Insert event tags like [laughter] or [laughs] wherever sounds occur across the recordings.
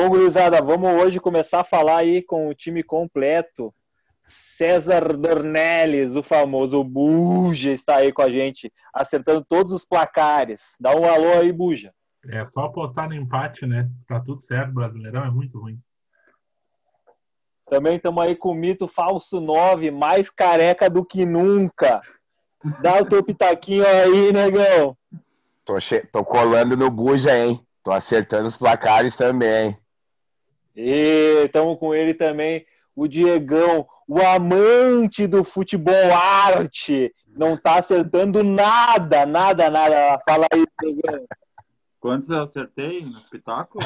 Bom, gurizada, vamos hoje começar a falar aí com o time completo. César Dornelles, o famoso Buja, está aí com a gente, acertando todos os placares. Dá um alô aí, Buja. É só apostar no empate, né? Tá tudo certo, Brasileirão é muito ruim. Também estamos aí com o mito falso 9, mais careca do que nunca. Dá o teu pitaquinho aí, negão. Tô, che... Tô colando no Buja, hein? Tô acertando os placares também. E estamos com ele também, o Diegão, o amante do futebol arte. Não tá acertando nada, nada, nada. Fala aí, Diegão. Quantos eu acertei no espetáculo?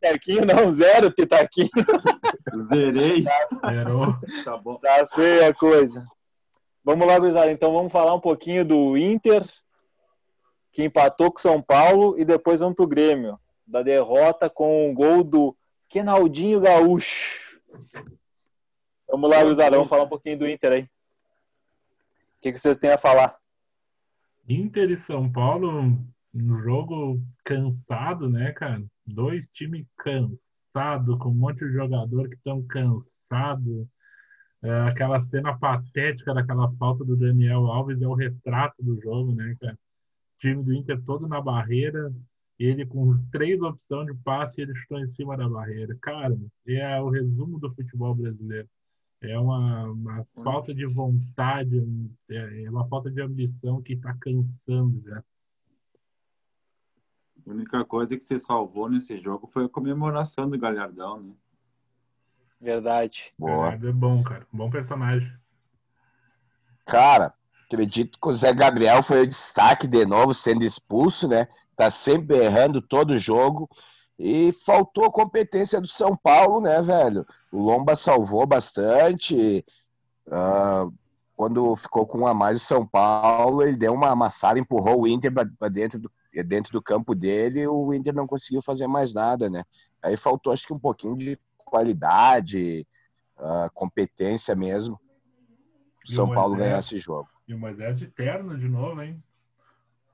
Pitaquinho não, zero pitaquinho. Zerei. Zerou. Tá bom. Tá feia a coisa. Vamos lá, gurizada. Então vamos falar um pouquinho do Inter, que empatou com São Paulo, e depois vamos pro Grêmio, da derrota com o gol do Kenaldinho Gaúcho. Vamos lá. Vamos falar um pouquinho do Inter aí. O que, que vocês têm a falar? Inter e São Paulo, um jogo cansado, né, cara? Dois times cansados, com um monte de jogador que estão cansados. É, aquela cena patética daquela falta do Daniel Alves é o retrato do jogo, né, cara? O time do Inter todo na barreira, ele com três opções de passe, ele chutou em cima da barreira. Cara, é o resumo do futebol brasileiro. É uma, uma falta de vontade, é uma falta de ambição que está cansando já. A única coisa que você salvou nesse jogo foi a comemoração do Galhardão, né? Verdade. Boa. É, é bom, cara. Bom personagem. Cara, acredito que o Zé Gabriel foi o destaque de novo, sendo expulso, né? Tá sempre errando todo jogo. E faltou competência do São Paulo, né, velho? O Lomba salvou bastante. Uh, quando ficou com um a mais o São Paulo, ele deu uma amassada, empurrou o Inter para dentro do, dentro do campo dele. E o Inter não conseguiu fazer mais nada, né? Aí faltou, acho que, um pouquinho de qualidade, uh, competência mesmo. São Paulo ganhar esse jogo. E o Moisés de terno de novo, hein?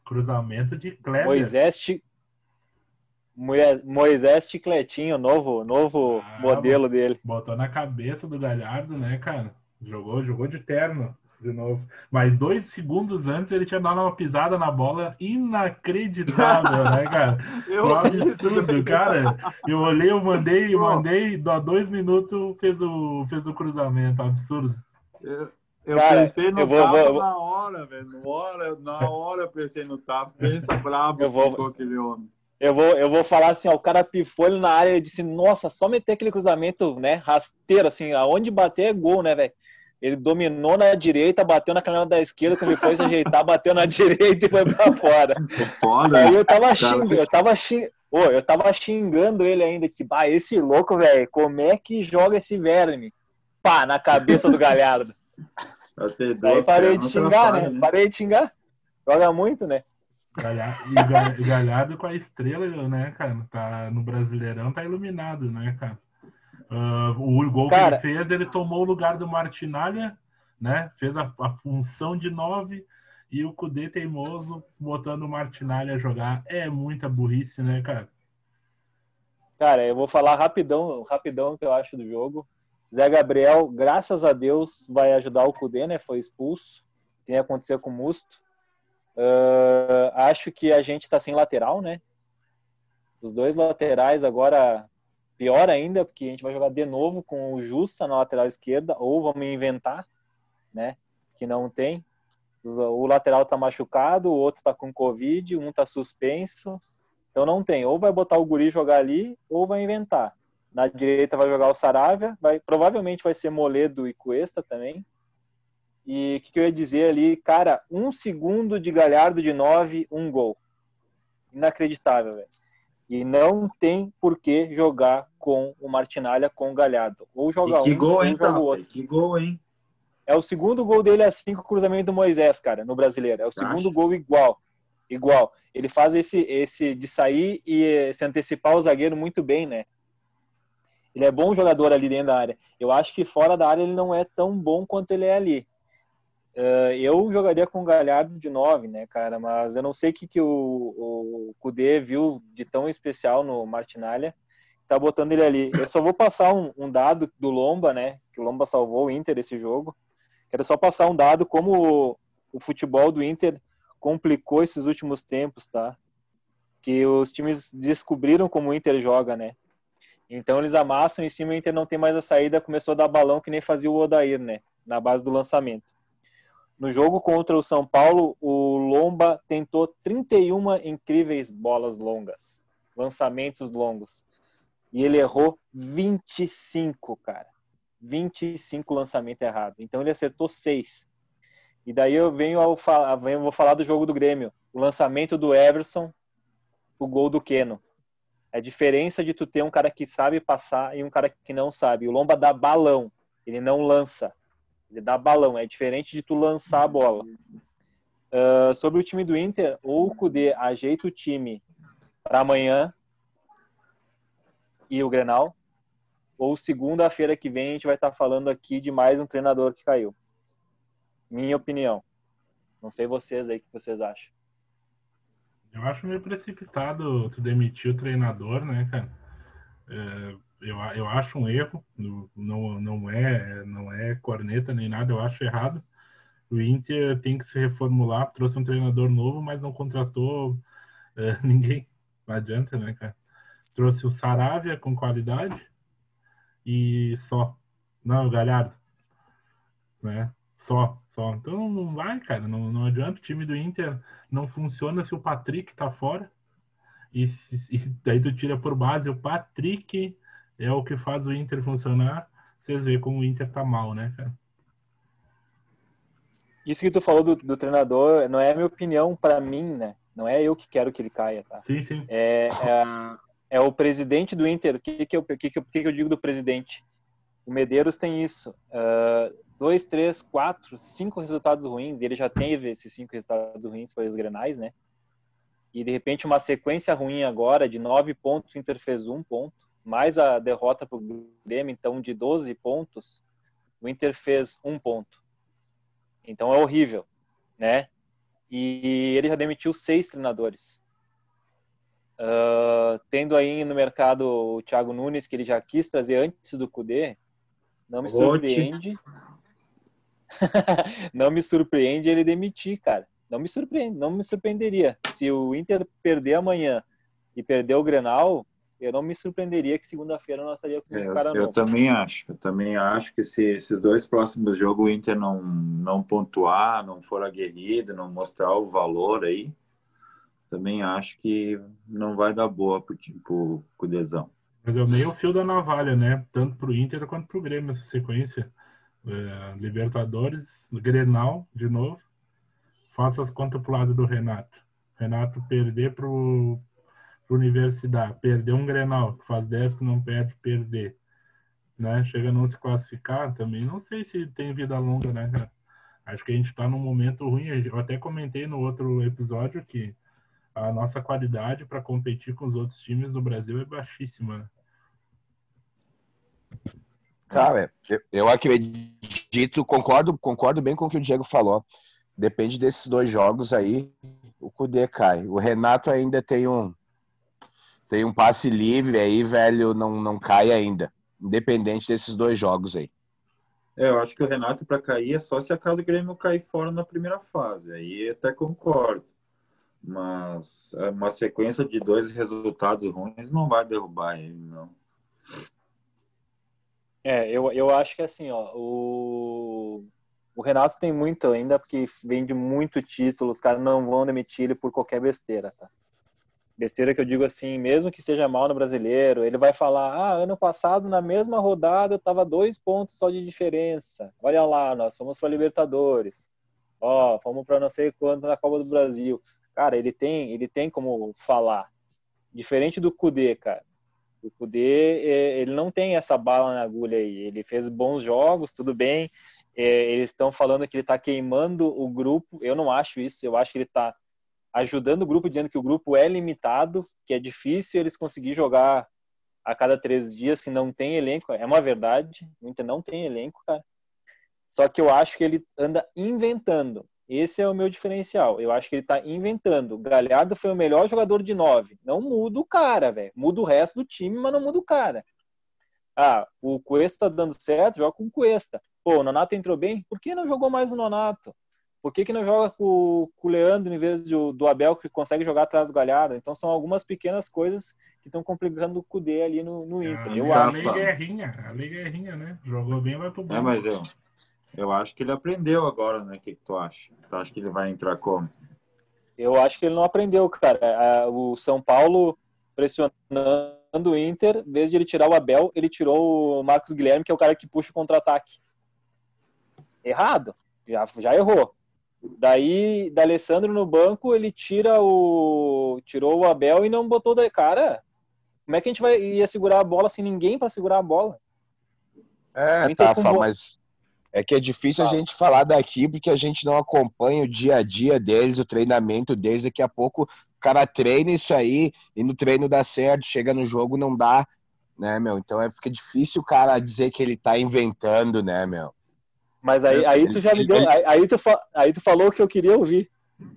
Cruzamento de Kleber. Moisés, Moisés Chicletinho, novo, novo Ah, modelo dele. Botou na cabeça do Galhardo, né, cara? Jogou, jogou de terno de novo. Mas dois segundos antes ele tinha dado uma pisada na bola inacreditável, né, [laughs] cara? Eu Um absurdo, cara. Eu olhei, eu mandei, eu mandei, dá dois minutos fez o, fez o cruzamento, absurdo. Eu, eu Cara, pensei no eu vou- tapa vou- na hora, velho. Na hora, na hora eu pensei no tapa. Pensa [laughs] brabo Eu vou- ficou aquele homem. Eu vou, eu vou falar assim, ó, o cara pifou ele na área e disse, nossa, só meter aquele cruzamento, né, rasteiro, assim, aonde bater é gol, né, velho? Ele dominou na direita, bateu na canela da esquerda, quando ele foi se ajeitar, [laughs] bateu na direita e foi pra fora. Foda, Aí né? eu tava Cara, xingando, eu tava xing... Ô, eu tava xingando ele ainda, disse, bah, esse louco, velho, como é que joga esse verme? Pá, na cabeça do Galhardo. [laughs] Até Aí parei de xingar, né? atrapalha, Parei de xingar. Joga muito, né? Galhardo, e Ga- Galhardo com a estrela, né, cara? Tá, no Brasileirão tá iluminado, né, cara? Ah, o gol Cara- que ele fez, ele tomou o lugar do Martinalha, né? Fez a, a função de nove e o Cudê teimoso botando o Martinalha a jogar. É muita burrice, né, cara? Cara, eu vou falar rapidão, rapidão o que eu acho do jogo. Zé Gabriel, graças a Deus, vai ajudar o Cudê, né? Foi expulso. Tem acontecido com o Musto. Ah, acho que a gente tá sem lateral, né? Os dois laterais agora, pior ainda, porque a gente vai jogar de novo com o Jussa na lateral esquerda, ou vamos inventar, né? Que não tem. O lateral tá machucado, o outro tá com Covid, um tá suspenso. Então não tem. Ou vai botar o Guri jogar ali, ou vai inventar. Na direita vai jogar o Saravia, vai, provavelmente vai ser Moledo e Cuesta também. E o que, que eu ia dizer ali? Cara, um segundo de Galhardo de 9, um gol. Inacreditável, velho. E não tem por que jogar com o Martinalha com o Galhardo. Ou joga que um, gol, ou hein, joga o outro. Que gol, hein? É o segundo gol dele assim com o cruzamento do Moisés, cara, no brasileiro. É o segundo Acha? gol igual. Igual. Ele faz esse, esse de sair e eh, se antecipar o zagueiro muito bem, né? Ele é bom jogador ali dentro da área. Eu acho que fora da área ele não é tão bom quanto ele é ali. Uh, eu jogaria com o Galhardo de 9, né, cara? Mas eu não sei o que, que o, o Kudê viu de tão especial no Martinalha. Tá botando ele ali. Eu só vou passar um, um, dado do Lomba, né? Que o Lomba salvou o Inter esse jogo. Quero só passar um dado como o, o futebol do Inter complicou esses últimos tempos, tá? Que os times descobriram como o Inter joga, né? Então eles amassam em cima o Inter não tem mais a saída, começou a dar balão que nem fazia o Odair, né? Na base do lançamento. No jogo contra o São Paulo, o Lomba tentou 31 incríveis bolas longas, lançamentos longos. E ele errou 25, cara. 25 lançamentos errados. Então ele acertou 6. E daí eu venho ao falar, venho, vou falar do jogo do Grêmio. O lançamento do Everson, o gol do Keno. É a diferença de tu ter um cara que sabe passar e um cara que não sabe. O Lomba dá balão, ele não lança. Ele dá balão, é diferente de tu lançar a bola. Uh, sobre o time do Inter, ou o Kudê ajeita o time para amanhã e o Grenal, ou segunda-feira que vem a gente vai estar tá falando aqui de mais um treinador que caiu. Minha opinião. Não sei vocês aí o que vocês acham. Eu acho meio precipitado tu demitir o treinador, né, cara? É, eu, eu acho um erro, não, não, é, não é corneta nem nada, eu acho errado. O Inter tem que se reformular, trouxe um treinador novo, mas não contratou é, [laughs] ninguém. Não adianta, né, cara? Trouxe o Saravia com qualidade e só. Não, o Galhardo. Né? Só, só. Então não vai, cara. Não, não adianta. O time do Inter não funciona se o Patrick tá fora. E, se, e [laughs] daí tu tira por base o Patrick é o que faz o Inter funcionar. Vocês veem como o Inter tá mal, né, cara? Isso que tu falou do, do treinador não é a minha opinião para mim, né? Não é eu que quero que ele caia, tá? Sim, sim. É, é, é o presidente do Inter. O que, que, eu, que, que, que eu digo do presidente? O Medeiros tem isso. Uh, dois, três, quatro, cinco resultados ruins. E ele já teve esses cinco resultados ruins, foi os Grenais, né? E de repente uma sequência ruim agora de nove pontos, o Inter fez um ponto mais a derrota para o Grêmio, então de 12 pontos, o Inter fez um ponto. Então é horrível, né? E ele já demitiu seis treinadores. Uh, tendo aí no mercado o Thiago Nunes, que ele já quis trazer antes do Cudê, não me surpreende. [laughs] não me surpreende ele demitir, cara. Não me surpreende, não me surpreenderia. Se o Inter perder amanhã e perder o Grenal, eu não me surpreenderia que segunda-feira nós estaríamos com esse cara Eu também acho. Eu também acho que se esses dois próximos jogos o Inter não, não pontuar, não for aguerrido, não mostrar o valor aí, também acho que não vai dar boa pro, pro, pro Desão. Mas é meio fio da navalha, né? Tanto pro Inter quanto pro Grêmio essa sequência. É, Libertadores, Grenal, de novo. Faça as contas pro lado do Renato. Renato perder pro, Universidade, perder um Grenal, que faz 10 que não perde, perder, né? Chega a não se classificar também, não sei se tem vida longa, né, cara? Acho que a gente está num momento ruim. Eu até comentei no outro episódio que a nossa qualidade para competir com os outros times do Brasil é baixíssima. Cara, eu, eu acredito, concordo, concordo bem com o que o Diego falou. Depende desses dois jogos aí, o Cudê cai. O Renato ainda tem um, tem um passe livre aí, velho, não, não cai ainda. Independente desses dois jogos aí. É, eu acho que o Renato para cair é só se acaso o Grêmio cair fora na primeira fase. Aí até concordo. Mas é, uma sequência de dois resultados ruins não vai derrubar ele, não. É, eu, eu acho que assim, ó, o, o Renato tem muito ainda, porque vende muito título, os caras não vão demitir ele por qualquer besteira, tá? Besteira que eu digo assim, mesmo que seja mal no brasileiro, ele vai falar: ah, ano passado, na mesma rodada, eu tava dois pontos só de diferença. Olha lá, nós fomos para Libertadores. Ó, fomos para não sei quanto na Copa do Brasil. Cara, ele tem, ele tem como falar. Diferente do Kudê, cara. O Kudê, é, ele não tem essa bala na agulha aí. Ele fez bons jogos, tudo bem. É, eles estão falando que ele está queimando o grupo. Eu não acho isso. Eu acho que ele está ajudando o grupo, dizendo que o grupo é limitado, que é difícil eles conseguir jogar a cada três dias, que não tem elenco. É uma verdade, Inter não tem elenco, cara. Só que eu acho que ele anda inventando. Esse é o meu diferencial. Eu acho que ele tá inventando. Galhardo foi o melhor jogador de nove. Não muda o cara, velho. Muda o resto do time, mas não muda o cara. Ah, o Cuesta tá dando certo, joga com o Cuesta. Pô, o Nonato entrou bem, por que não jogou mais o Nonato? Por que, que não joga com, com o Leandro em vez de, do Abel, que consegue jogar atrás do Galhardo? Então são algumas pequenas coisas que estão complicando o Cudê ali no, no Inter. A eu a acho. Lei Guerrinha, a Lei Guerrinha, né? Jogou bem, vai pro É, banco. mas eu, eu acho que ele aprendeu agora, né? O que, que tu acha? Tu acha que ele vai entrar como? Eu acho que ele não aprendeu, cara. O São Paulo pressionando o Inter, em vez de ele tirar o Abel, ele tirou o Marcos Guilherme, que é o cara que puxa o contra-ataque. Errado. Já, já errou. Daí, da Alessandro no banco, ele tira o. tirou o Abel e não botou da. Cara, como é que a gente vai ia segurar a bola sem ninguém para segurar a bola? É, Tafa, com bo- mas é que é difícil a Fala. gente falar daqui porque a gente não acompanha o dia a dia deles, o treinamento deles. Daqui a pouco o cara treina isso aí e no treino dá certo, chega no jogo não dá, né, meu? Então é, fica difícil o cara dizer que ele tá inventando, né, meu? Mas aí, aí tu já me deu. Aí, aí tu, aí tu falou o que eu queria ouvir.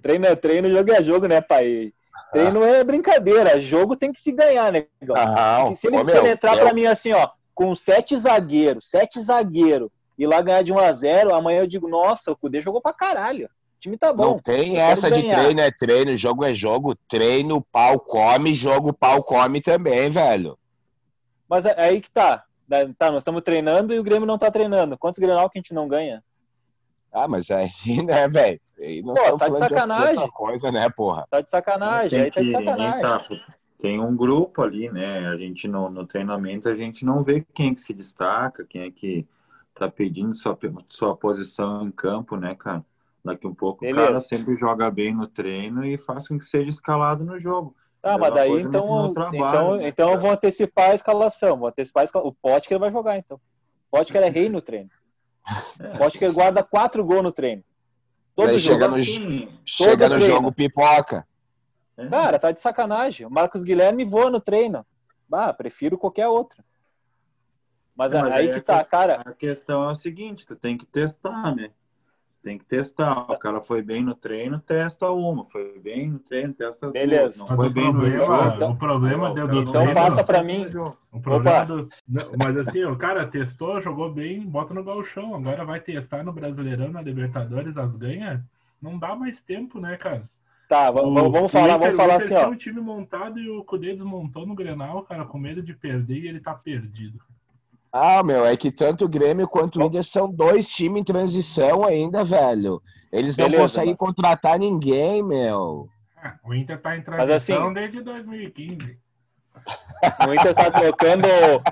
Treino é treino, jogo é jogo, né, pai? Treino é brincadeira. Jogo tem que se ganhar, né? Não, se ele, ô, se ele meu, entrar eu- pra mim assim, ó, com sete zagueiros, sete zagueiros, e lá ganhar de 1 a 0 amanhã eu digo, nossa, o Cudê jogou pra caralho. O time tá bom. Não tem essa de treino é treino, jogo é jogo, treino, pau come, jogo, pau come também, velho. Mas é é aí que tá. Tá, nós estamos treinando e o Grêmio não tá treinando. Quantos Grenal que a gente não ganha? Ah, mas aí, [laughs] né, velho? Pô, tá de sacanagem. outra coisa, né, porra? Tá de sacanagem, aí tá de sacanagem. tá, tem um grupo ali, né? A gente no, no treinamento a gente não vê quem que se destaca, quem é que tá pedindo sua, sua posição em campo, né, cara? Daqui um pouco Beleza. o cara sempre joga bem no treino e faz com que seja escalado no jogo. Tá, Mesma mas daí coisa no- então, trabalho, então, né, então eu vou antecipar a escalação. Vou antecipar a escala... O Potker vai jogar, então. O Potker é rei no treino. É. O Potker guarda quatro gols no treino. Todo Daí jogo. chega no, Assim, chega no jogo pipoca. é. Cara, tá de sacanagem. O Marcos Guilherme voa no treino. Bah, prefiro qualquer outro. Mas, É, mas aí aí que tá, questão- cara. A questão é o seguinte, tu tem que testar, né? Tem que testar. O cara foi bem no treino, testa uma. Foi bem no treino, testa Beleza. duas. Não Mas foi o bem no problema, jogo. Então- o problema Não, do, o Então faça pra mim. O problema Opa. do. Mas assim, o cara testou, jogou bem, bota no galchão. Agora vai testar no Brasileirão, na Libertadores, as ganha. Não dá mais tempo, né, cara? Tá, v- O- vamos, vamos o falar, Inter- vamos falar o Inter assim, ó. um time montado e o Cudê desmontou no Grenal, cara, com medo de perder e ele tá perdido. Ah, meu, é que tanto o Grêmio quanto o Inter são dois times em transição ainda, velho. Eles não Beleza, conseguem mas- contratar ninguém, meu. Ah, o Inter tá em Mas assim- transição desde 2015. O Inter tá trocando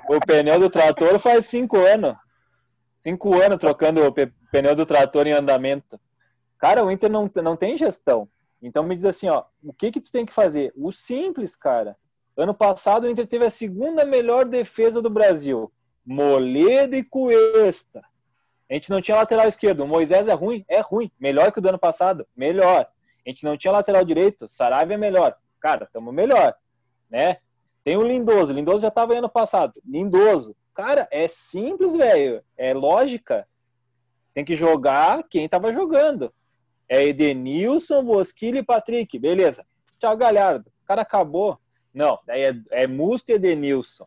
o, o pneu do trator faz cinco anos. Cinco anos trocando o pneu do trator em andamento. Cara, o Inter não, não tem gestão. Então me diz assim, ó, o que que tu tem que fazer? O simples, cara. Ano passado o Inter teve a segunda melhor defesa do Brasil. Moledo e Cuesta. A gente não tinha lateral esquerdo. O Moisés é ruim? É ruim. Melhor que o do ano passado? Melhor. A gente não tinha lateral direito? Saraiva é melhor. Cara, tamo melhor. Né? Tem o Lindoso. O Lindoso já tava aí ano passado. Lindoso. Cara, é simples, velho. É lógica. Tem que jogar quem tava jogando. É Edenilson, Bosquilha e Patrick. Beleza. Tchau, Galhardo. O cara acabou. Não, daí é, é Musto e Edenilson.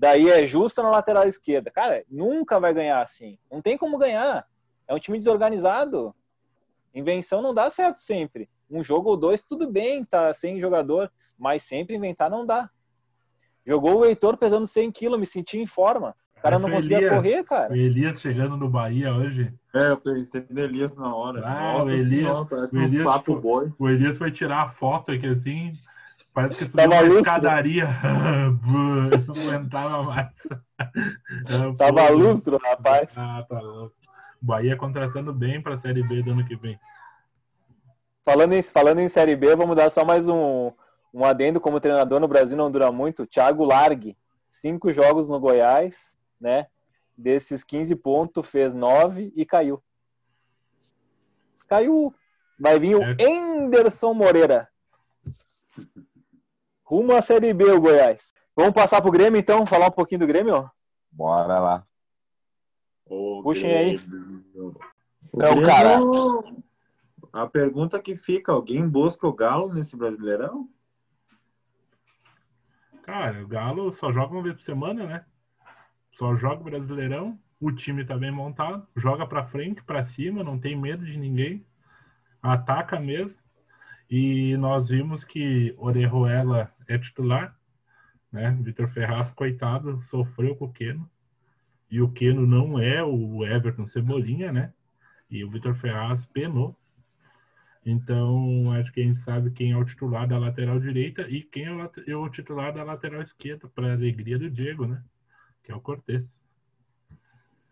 Daí é Justa na lateral esquerda. Cara, nunca vai ganhar assim. Não tem como ganhar. É um time desorganizado. Invenção não dá certo sempre. Um jogo ou dois, tudo bem, tá sem jogador, mas sempre inventar não dá. Jogou o Heitor pesando 100 quilos, me senti em forma. O cara não conseguia Elias. correr, O cara. Elias chegando no Bahia hoje. É, eu pensei no Elias na hora. Ah, Nossa o Elias- senhora, parece o um Elias sapo foi- boi. O Elias foi tirar a foto aqui assim. Parece que subiu Tava uma escadaria. [laughs] não aguentava mais. É, [laughs] Tava lustro, rapaz. Ah, tá louco. Bahia contratando bem pra Série B do ano que vem. Falando em, falando em Série B, vamos dar só mais um, um adendo como treinador no Brasil não dura muito. Thiago Largue, cinco jogos no Goiás, né? Desses 15 pontos, fez 9 e caiu. Caiu. Vai vir o É. Enderson Moreira. Rumo à Série B, o Goiás. Vamos passar pro Grêmio, então? Falar um pouquinho do Grêmio? Bora lá. O Puxem aí. Grêmio- o Não, cara. A pergunta que fica, alguém busca o Galo nesse Brasileirão? Cara, o Galo só joga uma vez por semana, né? Só joga o Brasileirão, o time tá bem montado, joga pra frente, pra cima, não tem medo de ninguém, ataca mesmo. E nós vimos que Orejuela é titular, né? Vitor Ferraz, coitado, sofreu com o Keno. E o Keno não é o Everton Cebolinha, né? E o Vitor Ferraz penou. Então, acho que a gente sabe quem é o titular da lateral direita e quem é o, é o titular da lateral esquerda, para alegria do Diego, né? Que é o Cortez.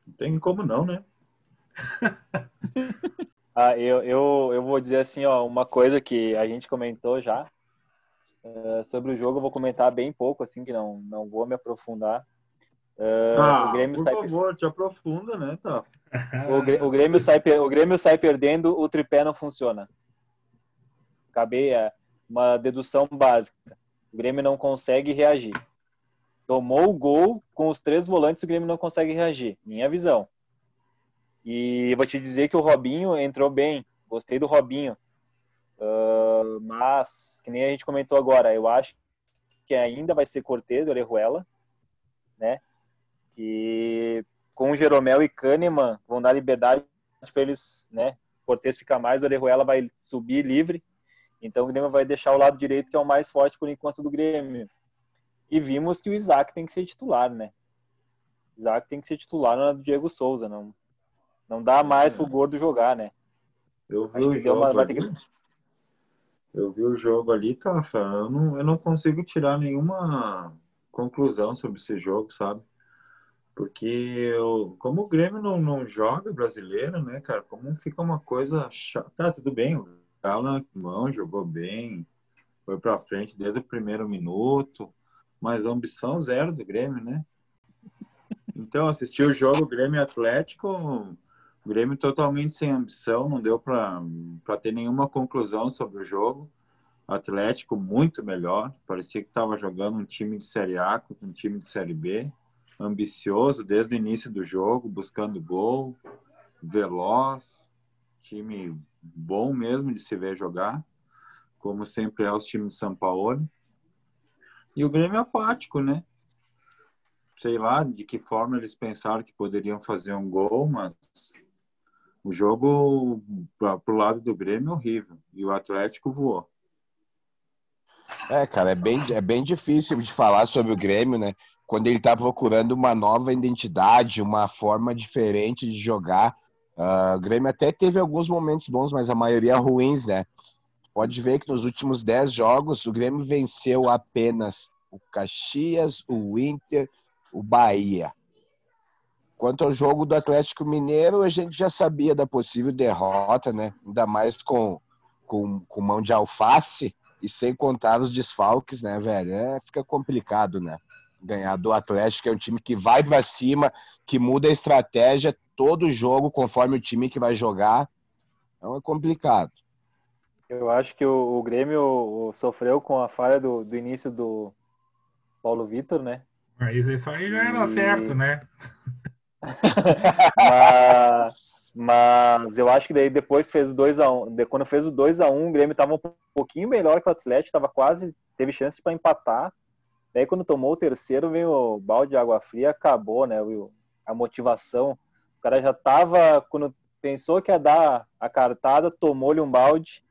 Não tem como não, né? [laughs] Ah, eu, eu, eu vou dizer assim, ó, uma coisa que a gente comentou já eh, sobre o jogo, eu vou comentar bem pouco, assim, que não, não vou me aprofundar. Eh, Ah, o Grêmio por sai, favor, te aprofunda, né, tá? [laughs] o, o Grêmio sai, o Grêmio sai perdendo, o tripé não funciona. Acabei é, uma dedução básica. O Grêmio não consegue reagir. Tomou o gol com os três volantes, o Grêmio não consegue reagir. Minha visão. E vou te dizer que o Robinho entrou bem. Gostei do Robinho. Ah, mas, que nem a gente comentou agora, eu acho que ainda vai ser Cortez e Orejuela, né? Que com o Jeromel e Kahneman vão dar liberdade para eles, né? Cortez fica mais, o Orejuela vai subir livre. Então o Grêmio vai deixar o lado direito, que é o mais forte por enquanto do Grêmio. E vimos que o Isaac tem que ser titular, né? Isaac tem que ser titular na do Diego Souza, não não dá mais pro Gordo jogar, né? Eu vi Acho que jogo uma- vai ter que- Eu vi o jogo ali, Tafa. Eu não, eu não consigo tirar nenhuma conclusão sobre esse jogo, sabe? Porque eu, como o Grêmio não, não joga brasileiro, né, cara? Como fica uma coisa chata. Tá, tudo bem. O Galo mão jogou bem, foi pra frente desde o primeiro minuto, mas ambição zero do Grêmio, né? Então, assisti o jogo Grêmio Atlético, Grêmio totalmente sem ambição, não deu para ter nenhuma conclusão sobre o jogo. Atlético muito melhor, parecia que estava jogando um time de Série A contra um time de Série B, ambicioso desde o início do jogo, buscando gol, veloz, time bom mesmo de se ver jogar, como sempre é os times de São Paulo. E o Grêmio apático, né? sei lá de que forma eles pensaram que poderiam fazer um gol, mas o jogo para o lado do Grêmio horrível e o Atlético voou. É, cara, é bem, é bem difícil de falar sobre o Grêmio, né? Quando ele tá procurando uma nova identidade, uma forma diferente de jogar. Ah, o Grêmio até teve alguns momentos bons, mas a maioria ruins, né? Pode ver que nos últimos 10 jogos o Grêmio venceu apenas o Caxias, o Inter, o Bahia. Quanto ao jogo do Atlético Mineiro, a gente já sabia da possível derrota, né? Ainda mais com, com, com mão de alface e sem contar os desfalques, né, velho? É, fica complicado, né? Ganhar do Atlético, que é um time que vai pra cima, que muda a estratégia todo jogo conforme o time que vai jogar. Então é complicado. Eu acho que o, o Grêmio sofreu com a falha do, do início do Paulo Vitor, né? Mas isso aí já era E- certo, né? [laughs] mas, mas eu acho que daí depois fez o 2x1. de- Quando fez o 2x1, o Grêmio estava um pouquinho melhor que o Atlético, estava quase, teve chance para empatar. Daí quando tomou o terceiro, veio o balde de água fria, acabou, né? A motivação. O cara já tava, quando pensou que ia dar a cartada, tomou-lhe um balde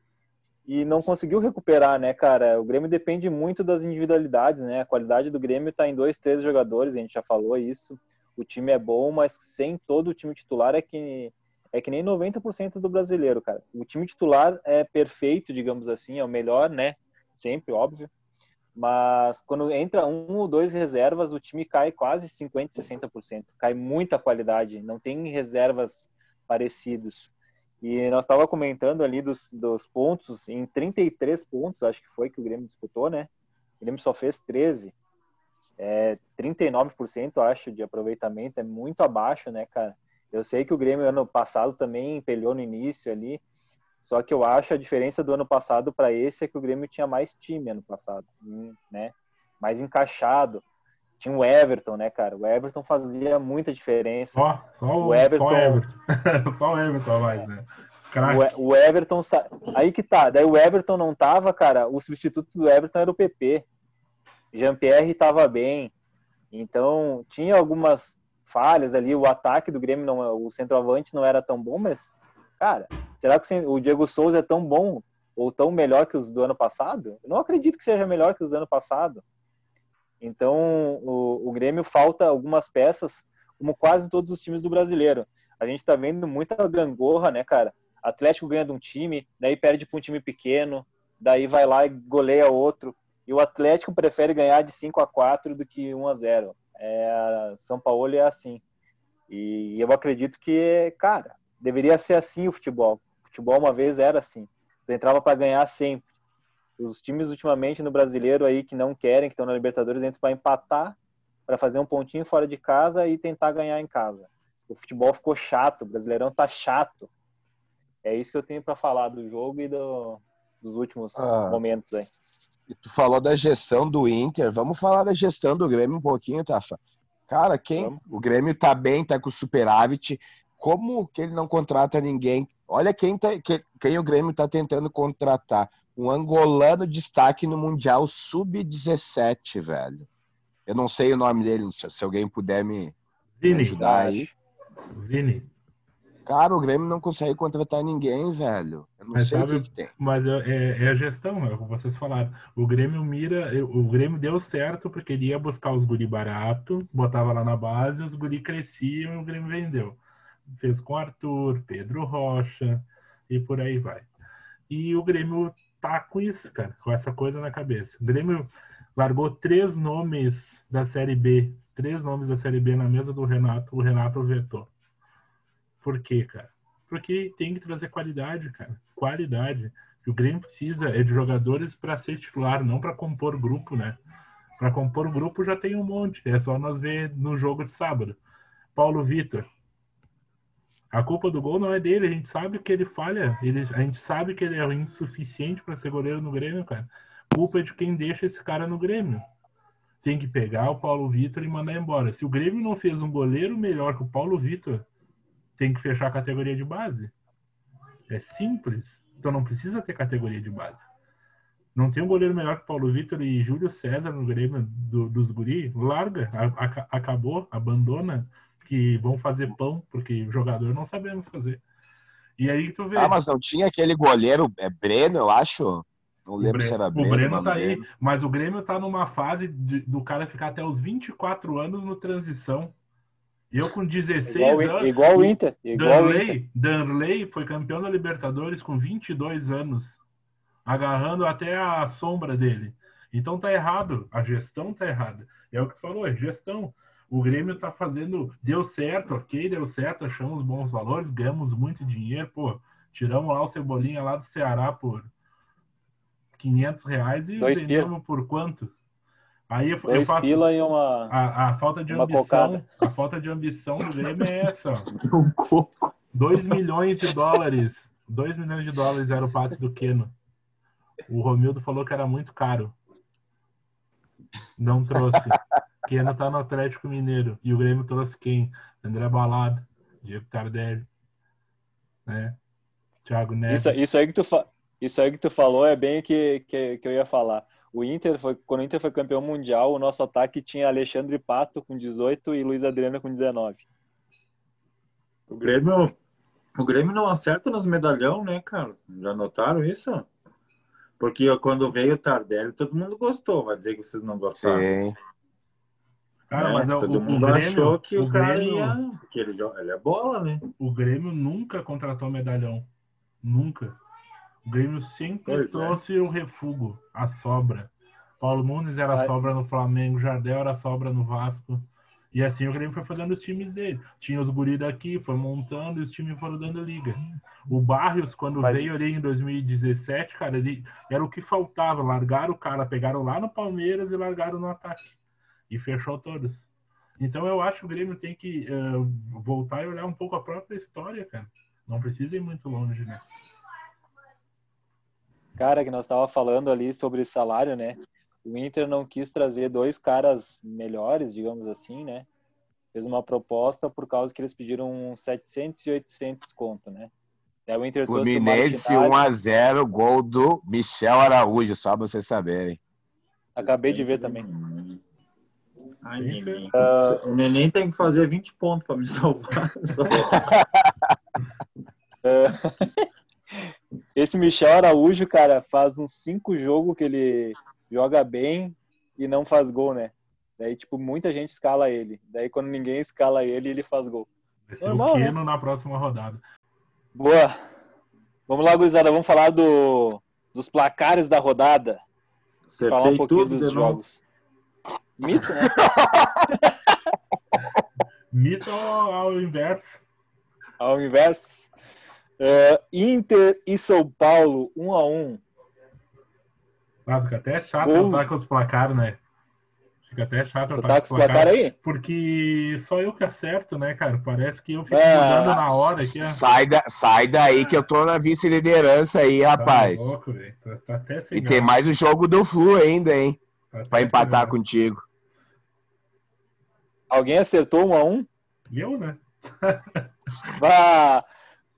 e não conseguiu recuperar, né, cara? O Grêmio depende muito das individualidades, né? A qualidade do Grêmio está em dois, três jogadores, a gente já falou isso. O time é bom, mas sem todo o time titular é que é que nem 90% do brasileiro, cara. O time titular é perfeito, digamos assim, é o melhor, né? Sempre, óbvio. Mas quando entra um ou dois reservas, o time cai quase 50%, 60%. Cai muita qualidade, não tem reservas parecidos. E nós estava comentando ali dos, dos pontos, em 33 pontos, acho que foi que o Grêmio disputou, né? O Grêmio só fez 13. É, 39%, acho, de aproveitamento, é muito abaixo, né, cara? Eu sei que o Grêmio ano passado também empelhou no início ali, só que eu acho a diferença do ano passado para esse é que o Grêmio tinha mais time ano passado, hum, né? Mais encaixado. tinha o Everton, né, cara? O Everton fazia muita diferença. Só, só o, o Everton. Só, Everton. [laughs] só o Everton a mais, né? O, o, Everton. Aí que tá. Daí o Everton não tava, cara. O substituto do Everton era o PP. Jean-Pierre tava bem. Então, tinha algumas falhas ali. O ataque do Grêmio, não, o centroavante não era tão bom, mas, cara, será que o Diego Souza é tão bom ou tão melhor que os do ano passado? Eu não acredito que seja melhor que os do ano passado. Então, o, o Grêmio falta algumas peças, como quase todos os times do brasileiro. A gente tá vendo muita gangorra, né, cara? Atlético ganha de um time, daí perde para um time pequeno, daí vai lá e goleia outro. E o Atlético prefere ganhar de 5 a 4 do que 1 a 0. É, São Paulo é assim. E eu acredito que, cara, deveria ser assim o futebol. O futebol uma vez era assim. Tu entrava para ganhar sempre. Os times ultimamente no brasileiro aí que não querem, que estão na Libertadores, entram para empatar, para fazer um pontinho fora de casa e tentar ganhar em casa. O futebol ficou chato, o Brasileirão tá chato. É isso que eu tenho para falar do jogo e do, dos últimos ah, momentos aí. Tu falou da gestão do Inter, vamos falar da gestão do Grêmio um pouquinho, Tafa. Cara, quem vamos. o Grêmio tá bem, tá com superávit, como que ele não contrata ninguém? Olha quem, tá, quem o Grêmio tá tentando contratar um angolano destaque no Mundial Sub-17, velho. Eu não sei o nome dele, se alguém puder me, Vini, ajudar aí. Vini. Cara, o Grêmio não consegue contratar ninguém, velho. Eu não mas sei sabe, o que, que, tem. Mas é, é, a gestão, é como vocês falaram. O Grêmio mira, o Grêmio deu certo porque ele ia buscar os guri barato, botava lá na base, os guri cresciam e o Grêmio vendeu. Fez com Arthur, Pedro Rocha e por aí vai. E o Grêmio tá com isso, cara, com essa coisa na cabeça. O Grêmio largou três nomes da Série B, três nomes da Série B na mesa do Renato, o Renato vetou. Por quê, cara? Porque tem que trazer qualidade, cara. Qualidade. O Grêmio precisa é de jogadores para ser titular, não para compor grupo, né? Para compor grupo já tem um monte. É só nós ver no jogo de sábado. Paulo Vitor, a culpa do gol não é dele, a gente sabe que ele falha, ele, a gente sabe que ele é insuficiente para ser goleiro no Grêmio, cara. Culpa é de quem deixa esse cara no Grêmio. Tem que pegar o Paulo Vitor e mandar embora. Se o Grêmio não fez um goleiro melhor que o Paulo Vitor, tem que fechar a categoria de base. É simples. Então não precisa ter categoria de base. Não tem um goleiro melhor que Paulo Vitor e Júlio César no Grêmio do, dos guri? Larga, a, a, acabou, abandona que vão fazer pão, porque jogador não sabemos fazer. E aí tu vê. Ah, mas não tinha aquele goleiro, é Breno, eu acho. Não lembro se era Breno. O Breno tá aí, mas o Grêmio tá numa fase de, do cara ficar até os 24 anos no transição. Eu com 16 igual, anos. Igual o Inter. Igual Danley, Inter. Danley foi campeão da Libertadores com 22 anos, agarrando até a sombra dele. Então tá errado, a gestão tá errada. É o que falou, é gestão. O Grêmio tá fazendo, deu certo, ok, deu certo, achamos bons valores, ganhamos muito dinheiro, pô, tiramos lá o Cebolinha lá do Ceará por 500 reais e Dois vendemos por quanto? Aí eu, Dois eu faço pila e uma, a, a falta de ambição, cocada. a falta de ambição do Grêmio é essa. 2 [laughs] milhões de dólares, 2 milhões de dólares era o passe do Keno. O Romildo falou que era muito caro. Não trouxe. [laughs] Keno tá no Atlético Mineiro. E o Grêmio trouxe quem? André Balado, Diego Tardelli, né? Thiago Neves. Isso, isso, aí que tu fa... isso aí que tu falou é bem que, que, que eu ia falar. O Inter foi, quando o Inter foi campeão mundial, o nosso ataque tinha Alexandre Pato com 18 e Luiz Adriano com 19. O Grêmio, o Grêmio não acerta nos medalhão, né, cara? Já notaram isso? Porque quando veio o Tardelli, todo mundo gostou. Vai dizer que vocês não gostaram. Sim. Cara, é, mas é todo o, mundo o Grêmio, achou que o, o cara Grêmio, ia. Que ele, ele é bola, né? O Grêmio nunca contratou medalhão. Nunca. O Grêmio sempre pois é. trouxe é. o refugo, a sobra. Paulo Nunes era Vai. sobra no Flamengo, Jardel era sobra no Vasco. E assim o Grêmio foi fazendo os times dele. Tinha os guri daqui, foi montando e os times foram dando liga. O Barrios, quando Mas... veio ali em 2017, cara, ele era o que faltava. Largaram o cara, pegaram lá no Palmeiras e largaram no ataque e fechou todas. Então eu acho que o Grêmio tem que uh, voltar e olhar um pouco a própria história, cara. Não precisa ir muito longe, né? Cara, que nós estava falando ali sobre salário, né? o Inter não quis trazer dois caras melhores, digamos assim, né? Fez uma proposta por causa que eles pediram 700 e 800 conto, né? Daí o Inter trouxe o Fluminense Martinalli. 1x0, gol do Michel Araújo, só pra vocês saberem. Acabei de ver também. Ai, neném. O neném tem que fazer 20 pontos para me salvar. Só- [laughs] [laughs] Esse Michel Araújo, cara, faz uns cinco jogos que ele joga bem e não faz gol, né? Daí, tipo, muita gente escala ele. Daí, quando ninguém escala ele, ele faz gol. Vai ser Normal, o né? Keno na próxima rodada. Boa. Vamos lá, gurizada. Vamos falar do, dos placares da rodada. Falar um Acertei pouquinho dos de novo. jogos. Mito, né? [laughs] Mito ao inverso. Ao inverso. É, Inter e São Paulo, 1 a 1 Ah, fica até chato Gol. eu com os placares, né? Fica até chato eu Tu tá com os placares aí? Porque só eu que acerto, né, cara? Parece que eu fico mudando na hora aqui, ó. Sai, da, sai daí que eu tô na vice-liderança aí, rapaz. Tá louco, velho. Tá, tá até sem E tem mais o jogo do Flu ainda, hein? Tá Pra empatar contigo. Alguém acertou 1 a 1 Eu, né? Ah,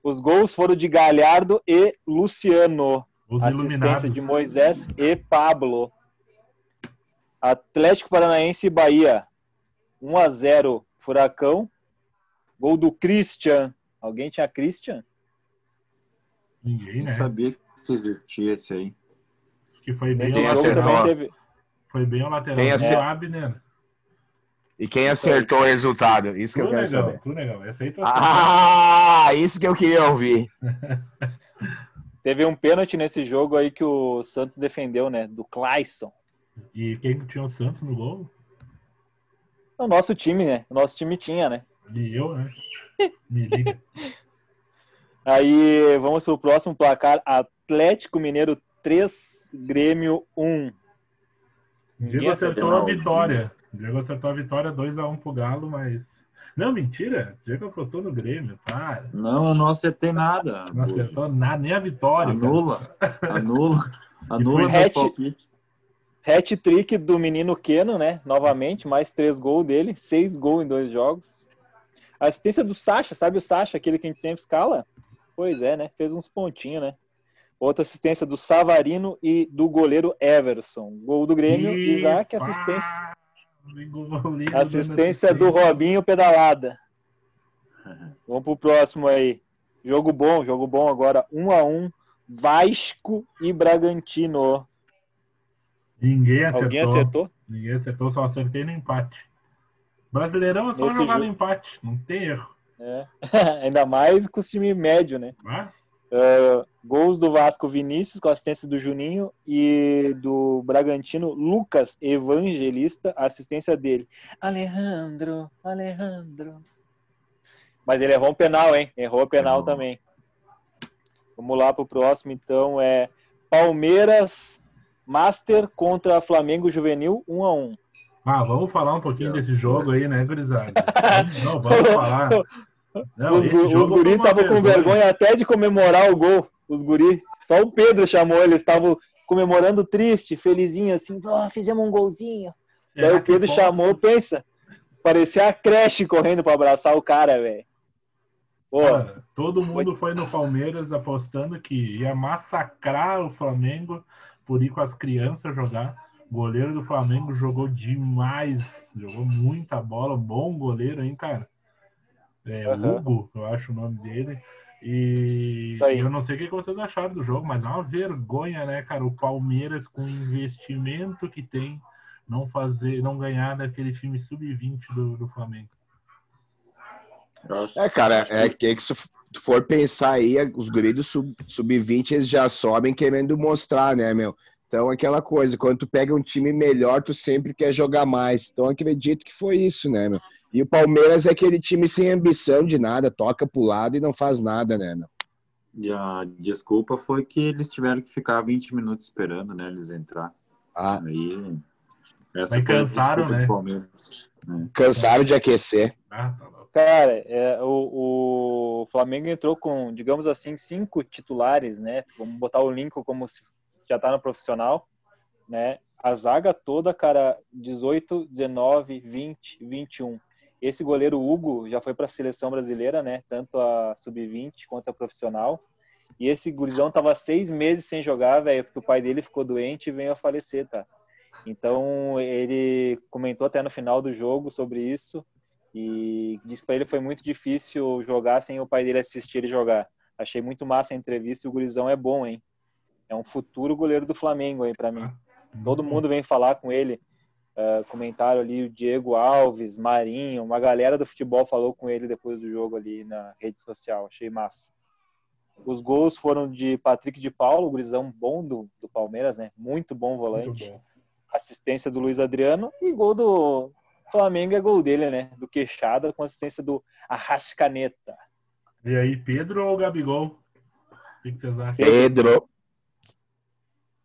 os gols foram de Galhardo e Luciano. Os Assistência iluminados. de Moisés e Pablo. Atlético Paranaense e Bahia. 1 a 0 Furacão. Gol do Christian. Alguém tinha Christian? Ninguém, Não né? sabia que existia esse aí. Acho que foi bem o lateral. teve. Foi bem o lateral. Do acer- Abner. E quem acertou o resultado? Isso que Tu, eu quero negão. saber. Tu, negão. Essa aí. Ah, isso que eu queria ouvir. [laughs] Teve um pênalti nesse jogo aí que o Santos defendeu, né? Do Clayson. E quem tinha o Santos no gol? O nosso time, né? O nosso time tinha, né? E eu, né? [laughs] Me liga. [laughs] Aí vamos pro próximo placar. Atlético Mineiro 3, Grêmio 1. Ninguém Diego acertou a vitória. Diego acertou a vitória 2x1 pro Galo, mas. Não, mentira. Diego apostou no Grêmio. Para. Não, eu não acertei nada. Não acertou nada, nem a vitória. cara. Anula. Anula. [laughs] Anula meu hat- palpite. Hat-trick do menino Keno, né? Novamente, mais três gols dele. Seis gols em dois jogos. Assistência do Sacha, sabe o Sacha, aquele que a gente sempre escala? Pois é, né? Fez uns pontinhos, né? Outra assistência do Savarino e do goleiro Everson. Gol do Grêmio, E Isaac, assistência, [laughs] assistência do. Robinho pedalada. [laughs] Vamos pro próximo aí. Jogo bom, jogo bom agora. 1 a 1 Vasco e Bragantino. Ninguém acertou. Alguém acertou? Ninguém acertou, só acertei no empate. Brasileirão é só Nesse jogar no jogo- empate, não tem erro. É. [laughs] Ainda mais com os time médio, né? Ah, Uh, gols do Vasco Vinícius com assistência do Juninho e do Bragantino Lucas Evangelista, assistência dele. Alejandro, Alejandro. Mas ele errou um penal, hein? Errou o penal Errou. também. Vamos lá pro próximo, então. É Palmeiras Master contra Flamengo Juvenil 1 a 1 Ah, vamos falar um pouquinho desse jogo aí, né, gurizada? Não, vamos [laughs] falar. Não, os os guris estavam com vergonha até de comemorar o gol. Os guris. Só o Pedro chamou, eles estavam comemorando triste, felizinho, assim, ó, fizemos um golzinho. Será Daí o Pedro posso? chamou, pensa, parecia a creche correndo pra abraçar o cara, velho. Todo mundo foi no Palmeiras apostando que ia massacrar o Flamengo por ir com as crianças jogar. O goleiro do Flamengo jogou demais, jogou muita bola, bom goleiro, hein, cara? É, Aham. Hugo, eu acho o nome dele. E eu não sei o que vocês acharam do jogo, mas é uma vergonha, né, cara? O Palmeiras, com o investimento que tem, não fazer, não ganhar daquele time sub-20 do, do Flamengo. É, cara, é que que se tu for pensar aí, os guris do sub- sub-20 eles já sobem querendo mostrar, né, meu? Então, aquela coisa, quando tu pega um time melhor, tu sempre quer jogar mais. Então, acredito que foi isso, né, meu? E o Palmeiras é aquele time sem ambição de nada, toca pro lado e não faz nada, né, meu? E a desculpa foi que eles tiveram que ficar 20 minutos esperando, né? Eles entrar. Ah, Aí. Essa Mas cansaram, né? Palmeiras. cansaram de aquecer. Ah, tá louco. cara, é, o, o Flamengo entrou com, digamos assim, cinco titulares, né? Vamos botar o Lincoln como se já tá no profissional, né? a zaga toda, cara, 18, 19, 20, 21. Esse goleiro Hugo já foi para a seleção brasileira, né? Tanto a sub-20 quanto a profissional. E esse gurizão tava seis meses sem jogar, velho, porque o pai dele ficou doente e veio a falecer, tá? Então ele comentou até no final do jogo sobre isso e disse para ele foi muito difícil jogar sem o pai dele assistir ele jogar. Achei muito massa a entrevista e o gurizão é bom, hein? É um futuro goleiro do Flamengo aí para mim. Ah, Todo mundo vem falar com ele. Uh, comentaram ali o Diego Alves, Marinho, uma galera do futebol falou com ele depois do jogo ali na rede social. Achei massa. Os gols foram de Patrick de Paulo, gurizão bom do, do Palmeiras, né? Muito bom volante. Muito bom. Assistência do Luiz Adriano e gol do Flamengo é gol dele, né? Do Queixada com assistência do Arrascaneta. E aí, Pedro ou Gabigol? O que vocês acham? Pedro.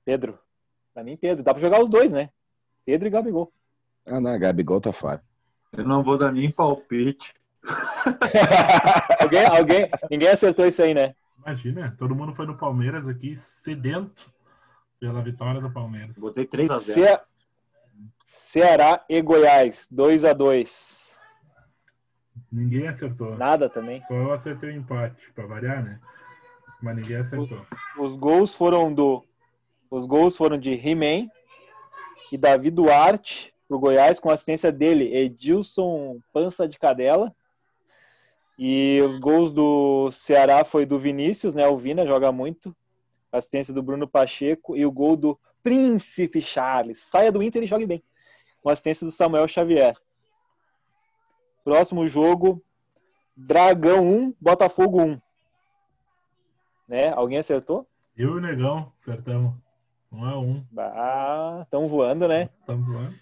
Pedro. Pra mim, Pedro. Dá pra jogar os dois, né? Pedro e Gabigol. Ah, não, Gabigol tá fora. Eu não vou dar nem palpite. [laughs] alguém, alguém, ninguém acertou isso aí, né? Imagina, todo mundo foi no Palmeiras aqui, sedento pela vitória do Palmeiras. Botei 3 a 0 Ce... Ceará e Goiás, 2 a 2 Ninguém acertou. Nada também. Só eu acertei o empate, para variar, né? Mas ninguém acertou. Os, os gols foram do. Os gols foram de He-Man e Davi Duarte pro Goiás, com assistência dele, Edilson Pança de Cadela. E os gols do Ceará foi do Vinícius, né? O Vina joga muito. Assistência do Bruno Pacheco e o gol do Príncipe Charles. Saia do Inter e jogue bem. Com assistência do Samuel Xavier. Próximo jogo: Dragão 1, Botafogo 1. Né? Alguém acertou? Eu e o Negão acertamos. Um a um. Ah, estão voando, né? Estão voando.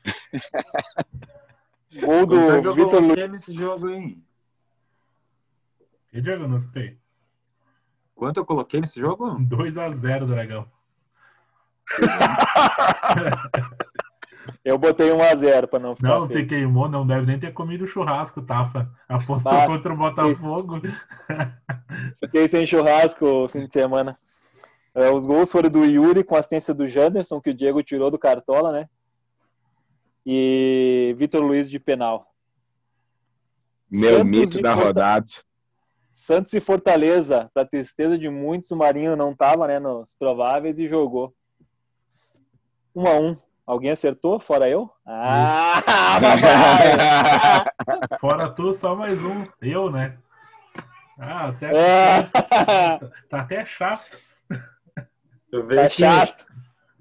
Gol do Vitor Luiz. nesse jogo, hein? E Diego, não sei. Quanto eu coloquei nesse jogo? 2x0, Dragão. eu botei 1x0 para não ficar. Não, feio. você queimou, não deve nem ter comido churrasco, Tafa. Apostou Baixo. contra o Botafogo. Fiquei sem churrasco fim de semana. É, os gols foram do Yuri com assistência do Janderson, que o Diego tirou do Cartola, né? E Vitor Luiz de penal. Meu Santos mito da rodada. Santos e Fortaleza, para tristeza de muitos, o Marinho não estava né, nos prováveis e jogou. Um a um. Alguém acertou, fora eu? Ah, [laughs] fora tu, só mais um. Eu, né? Ah, certo. Ah. Tá até chato. Tu vê, tá que, chato.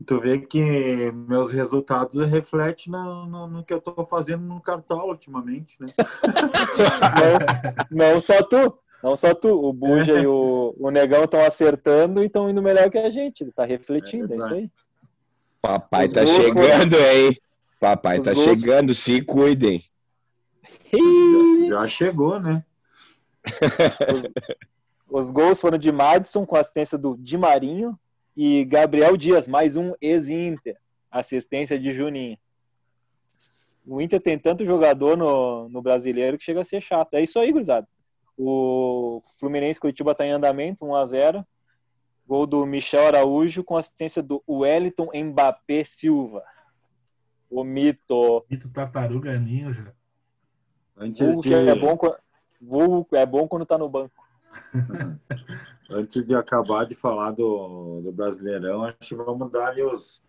tu vê que meus resultados refletem no, no, no, que eu tô fazendo no cartão ultimamente, né? [laughs] não, não só tu. Não só tu, o Buja e o, o Negão estão acertando e estão indo melhor que a gente. Ele tá refletindo, é, é isso aí. Papai Os tá chegando, foram... hein? Papai Os tá gols... chegando, se cuidem. Já, já chegou, né? Os, os, gols foram de Madison com assistência do Di Marinho e Gabriel Dias, mais um ex-Inter, assistência de Juninho. O Inter tem tanto jogador no, no brasileiro que chega a ser chato. É isso aí, gurizada. O Fluminense Curitiba está em andamento, 1 a 0 Gol do Michel Araújo com assistência do Wellington Mbappé Silva. O mito. Mito tartaruga ninja. Antes vulgo de... é bom, vulgo é bom quando tá no banco. [laughs] Antes de acabar de falar do, do Brasileirão, acho que vamos dar ali os,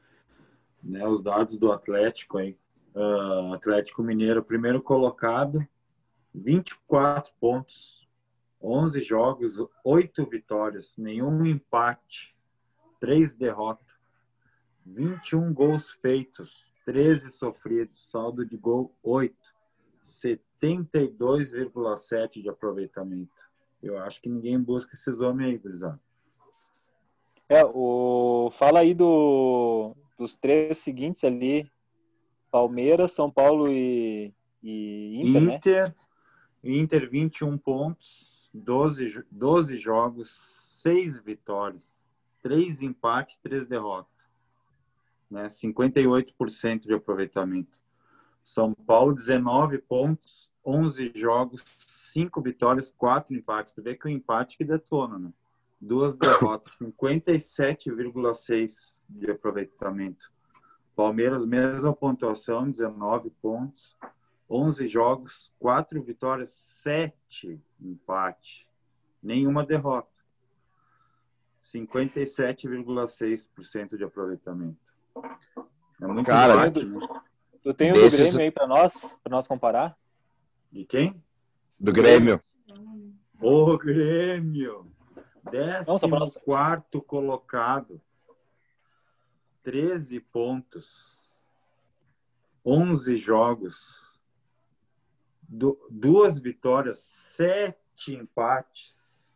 né, os dados do Atlético aí. Uh, Atlético Mineiro, primeiro colocado, 24 pontos 11 jogos, 8 vitórias, nenhum empate, 3 derrotas, 21 gols feitos, 13 sofridos, saldo de gol 8, 72,7 de aproveitamento. Eu acho que ninguém busca esses homens aí, Brisado. É, o... Fala aí do... dos três seguintes ali, Palmeiras, São Paulo e, e Inter, Inter, né? Inter 21 pontos, 12, 12 jogos, 6 vitórias, 3 empates, 3 derrotas. Né? 58% de aproveitamento. São Paulo, 19 pontos, 11 jogos, 5 vitórias, 4 empates. Tu vê que o empate que detona, né? Duas derrotas, 57,6% de aproveitamento. Palmeiras, mesma pontuação, 19 pontos. 11 jogos, 4 vitórias, 7 empate. Nenhuma derrota. 57,6% de aproveitamento. É muito Cara, empate, né? Tu tem o Desses- do Grêmio aí pra nós, pra nós comparar? De quem? Do Grêmio. O Grêmio. Só pra nós. 14 colocado. 13 pontos. 11 jogos. Du- duas vitórias, sete empates.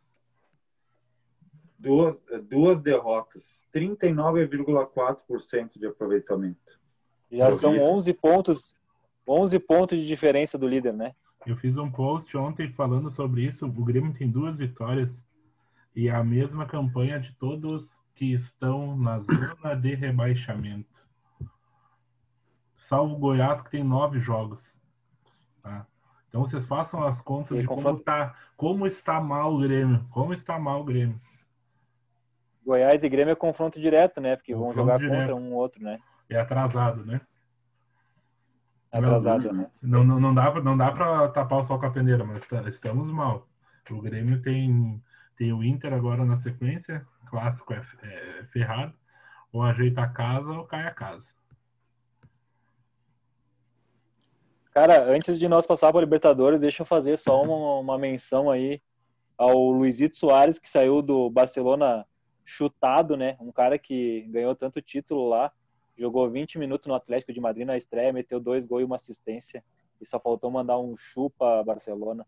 Duas, duas derrotas. 39,4% de aproveitamento. Já são 11 pontos, 11 pontos de diferença do líder, né? Eu fiz um post ontem falando sobre isso. O Grêmio tem duas vitórias e a mesma campanha de todos que estão na zona de rebaixamento. Salvo o Goiás, que tem nove jogos. tá? Então vocês façam as contas E de como, confronto- tá, como está mal o Grêmio. Como está mal o Grêmio. Goiás e Grêmio é confronto direto, né? Porque vão Confronto jogar direto. contra um outro, né? É atrasado, né? Atrasado, né? Não, não, não dá, pra- não dá para tapar o sol com a peneira, mas tá- estamos mal. O Grêmio tem, tem o Inter agora na sequência, clássico é, é ferrado. Ou ajeita a casa ou cai a casa. Cara, antes de nós passar para Libertadores, deixa eu fazer só uma, uma menção aí ao Luizito Soares, que saiu do Barcelona chutado, né? Um cara que ganhou tanto título lá, jogou 20 minutos no Atlético de Madrid na estreia, meteu dois gols e uma assistência, e só faltou mandar um chupa Barcelona.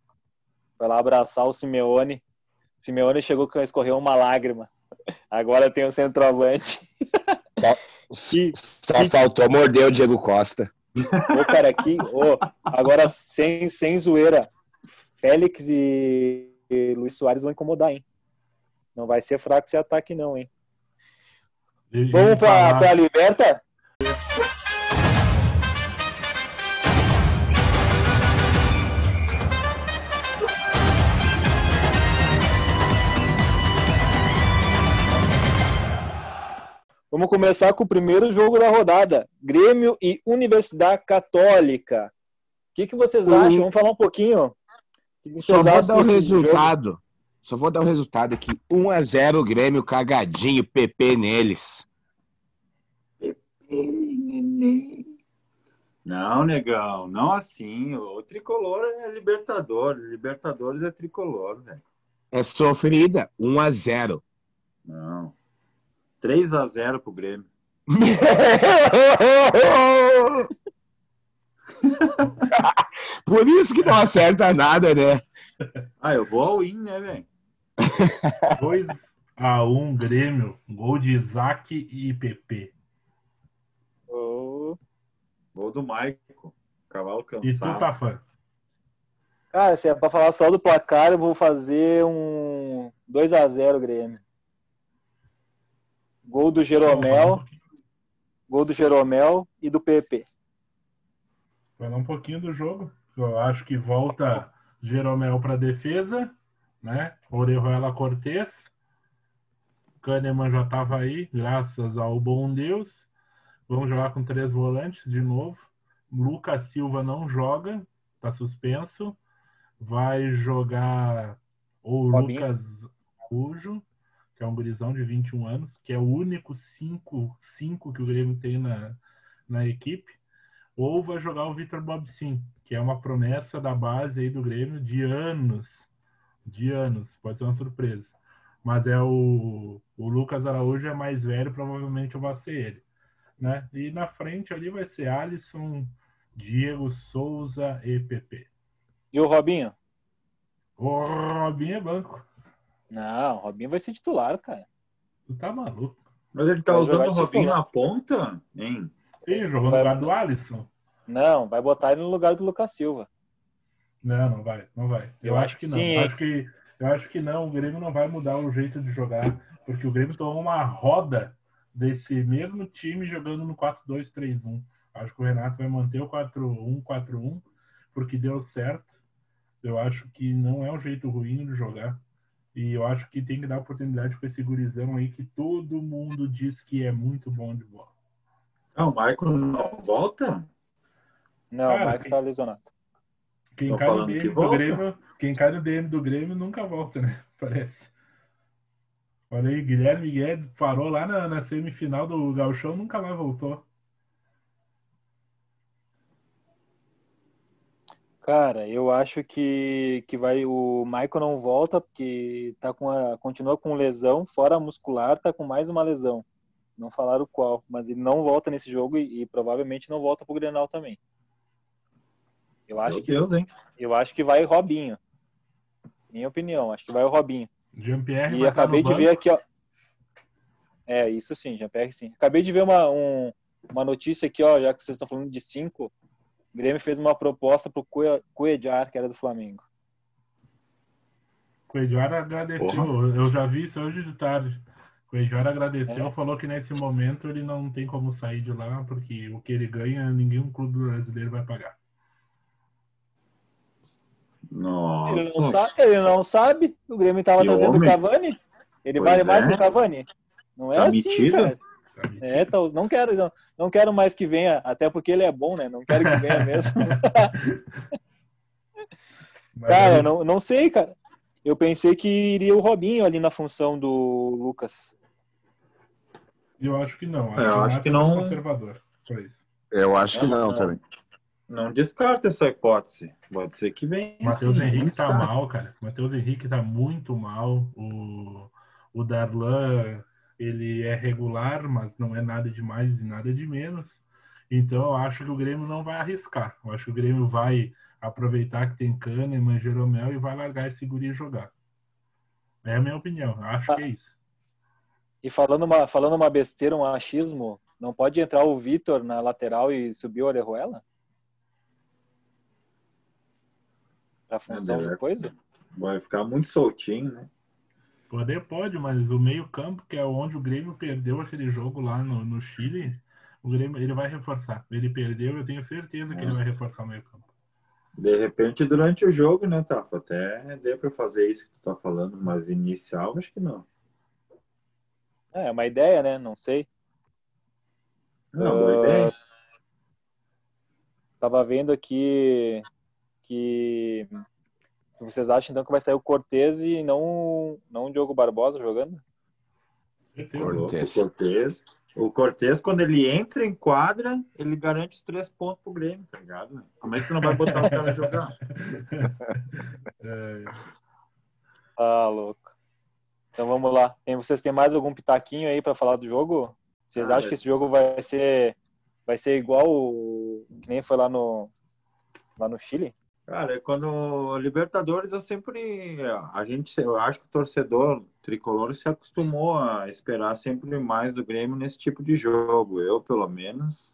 Foi lá abraçar o Simeone. Simeone chegou a escorrer uma lágrima. Agora tem o centroavante. [laughs] Que- Só faltou morder o Diego Costa. Ô, cara, aqui, ô, agora sem, sem zoeira, Félix e, e Luiz Soares vão incomodar, hein? Não vai ser fraco esse ataque, não, hein? E- Vamos pra, falar- pra Liberta? Vamos começar com o primeiro jogo da rodada. Grêmio e Universidade Católica. O que, que vocês Uhum. acham? Vamos falar um pouquinho. Só vocês vou acham dar o resultado. Só vou dar o resultado aqui. 1x0 Grêmio cagadinho, PP neles. Não, negão, não assim. O tricolor é Libertadores. Libertadores é tricolor, velho. É sofrida. 1x0. Não. 3 a 0 pro Grêmio. [laughs] Por isso que não acerta nada, né? Ah, eu vou ao win, né, velho? [laughs] 2 a 1 Grêmio, gol de Isaac e PP. Ô, Gol do Maico. Cavalo E tu, cansado. Tafa? Cara, se é pra falar só do placar, eu vou fazer um 2x0 Grêmio. Gol do Jeromel, gol do Jeromel e do PP. Falar um pouquinho do jogo. Eu acho que volta Jeromel para defesa, né? Orejuela Cortez. Kahneman já estava aí, graças ao bom Deus. Vamos jogar com três volantes de novo. Lucas Silva não joga, tá suspenso. Vai jogar o Robinho. Lucas Araújo, que é um gurizão de 21 anos, que é o único 5 cinco que o Grêmio tem na, na equipe ou vai jogar o Vitor Bobsin, que é uma promessa da base aí do Grêmio de anos, de anos, pode ser uma surpresa. Mas é o, o Lucas Araújo é mais velho, provavelmente vai ser ele, né? E na frente ali vai ser Alisson, Diego Souza e PP. E o Robinho? O Robinho é banco. Não, o Robinho vai ser titular, cara. Tu tá maluco? Mas ele tá Vai usando o Robinho titular. na ponta? Hein? Sim, jogou no lugar do Alisson. Não, vai botar ele no lugar do Lucas Silva. Não, não vai, não vai. Eu, Eu acho acho que não. eu hein? acho que eu acho que não. O Grêmio não vai mudar o jeito de jogar, porque o Grêmio tomou uma roda desse mesmo time jogando no 4-2-3-1. Acho que o Renato vai manter o 4-1-4-1 porque deu certo. Eu acho que não é um jeito ruim de jogar. E eu acho que tem que dar oportunidade para esse gurizão aí que todo mundo diz que é muito bom de bola. Não, o Michael não volta? Não, Cara, o quem- tá lesionado. Quem Tô cai, no falando que DM do. Grêmio, quem cai no DM do Grêmio nunca volta, né? [laughs] Parece. Olha aí, Guilherme Guedes parou lá na, na semifinal do Gauchão, nunca mais voltou. Cara, eu acho que, que vai o Michael não volta porque tá com a, continua com lesão, fora muscular, tá com mais uma lesão. Não falaram qual, mas ele não volta nesse jogo e, e provavelmente não volta pro Grenal também. Eu acho Meu que Deus, hein? eu acho que vai Robinho. Minha opinião, acho que vai o Robinho. Jean-Pierre E vai estar acabei no de banco. ver aqui, ó. É, isso sim, Jean-Pierre sim. Acabei de ver uma, um- uma notícia aqui, ó, já que vocês estão falando de cinco. O Grêmio fez uma proposta pro Cuejar, que era do Flamengo. Coelhor agradeceu, eu já vi isso hoje de tarde. Coelhor agradeceu, É. falou que nesse momento ele não tem como sair de lá, porque o que ele ganha, nenhum clube brasileiro vai pagar. Nossa. Ele não, sabe, ele não sabe. O Grêmio tava Que trazendo o. Cavani. Ele Pois vale mais é. que o Cavani. Não é Tá assim, metido? cara. sabe? É, tá, não quero, não, não quero mais que venha, até porque ele é bom, né? Não quero que venha [laughs] mesmo. [laughs] Cara, não, não sei, cara. Eu pensei que iria o Robinho ali na função do Lucas. eu acho que não. Acho É, eu que acho Nato que é não- conservador. Foi isso. Eu acho que não. também. Não descarta essa hipótese. Pode ser que venha. Matheus sim, Henrique tá mal, cara. Matheus Henrique tá muito mal. O, o Darlan, ele é regular, mas não é nada de mais e nada de menos. Então eu acho que o Grêmio não vai arriscar. Eu acho que o Grêmio vai aproveitar que tem Kahneman, Jeromel e vai largar esse guri jogar. É a minha opinião. Eu acho que é isso. E falando uma, falando uma besteira, um achismo, não pode entrar o Vitor na lateral e subir o Orejuela? Pra função da coisa? Vai ficar muito soltinho, né? Poder pode, mas o meio-campo, que é onde o Grêmio perdeu aquele jogo lá no, no Chile, o Grêmio ele vai reforçar. Ele perdeu, eu tenho certeza que ele vai reforçar o meio-campo. De repente, durante o jogo, né, Tafa? Até deu pra fazer isso que tu tá falando, mas inicial, acho que não. É, uma ideia, né? Não sei. Não, boa Ah, ideia. Tava vendo aqui que vocês acham então que vai sair o Cortez e não, não o Diogo Barbosa jogando? Cortez. O Cortez. O Cortez, quando ele entra em quadra, ele garante os três pontos pro Grêmio, tá ligado? Como é que tu não vai botar o cara jogar? Ah, [laughs] louco. Então vamos lá. Tem, vocês têm mais algum pitaquinho aí pra falar do jogo? Vocês Ah, acham é. que esse jogo vai ser vai ser igual o, que nem foi lá no lá no Chile? Cara, quando Libertadores eu sempre a gente, eu acho que o torcedor tricolor se acostumou a esperar sempre mais do Grêmio nesse tipo de jogo. Eu, pelo menos,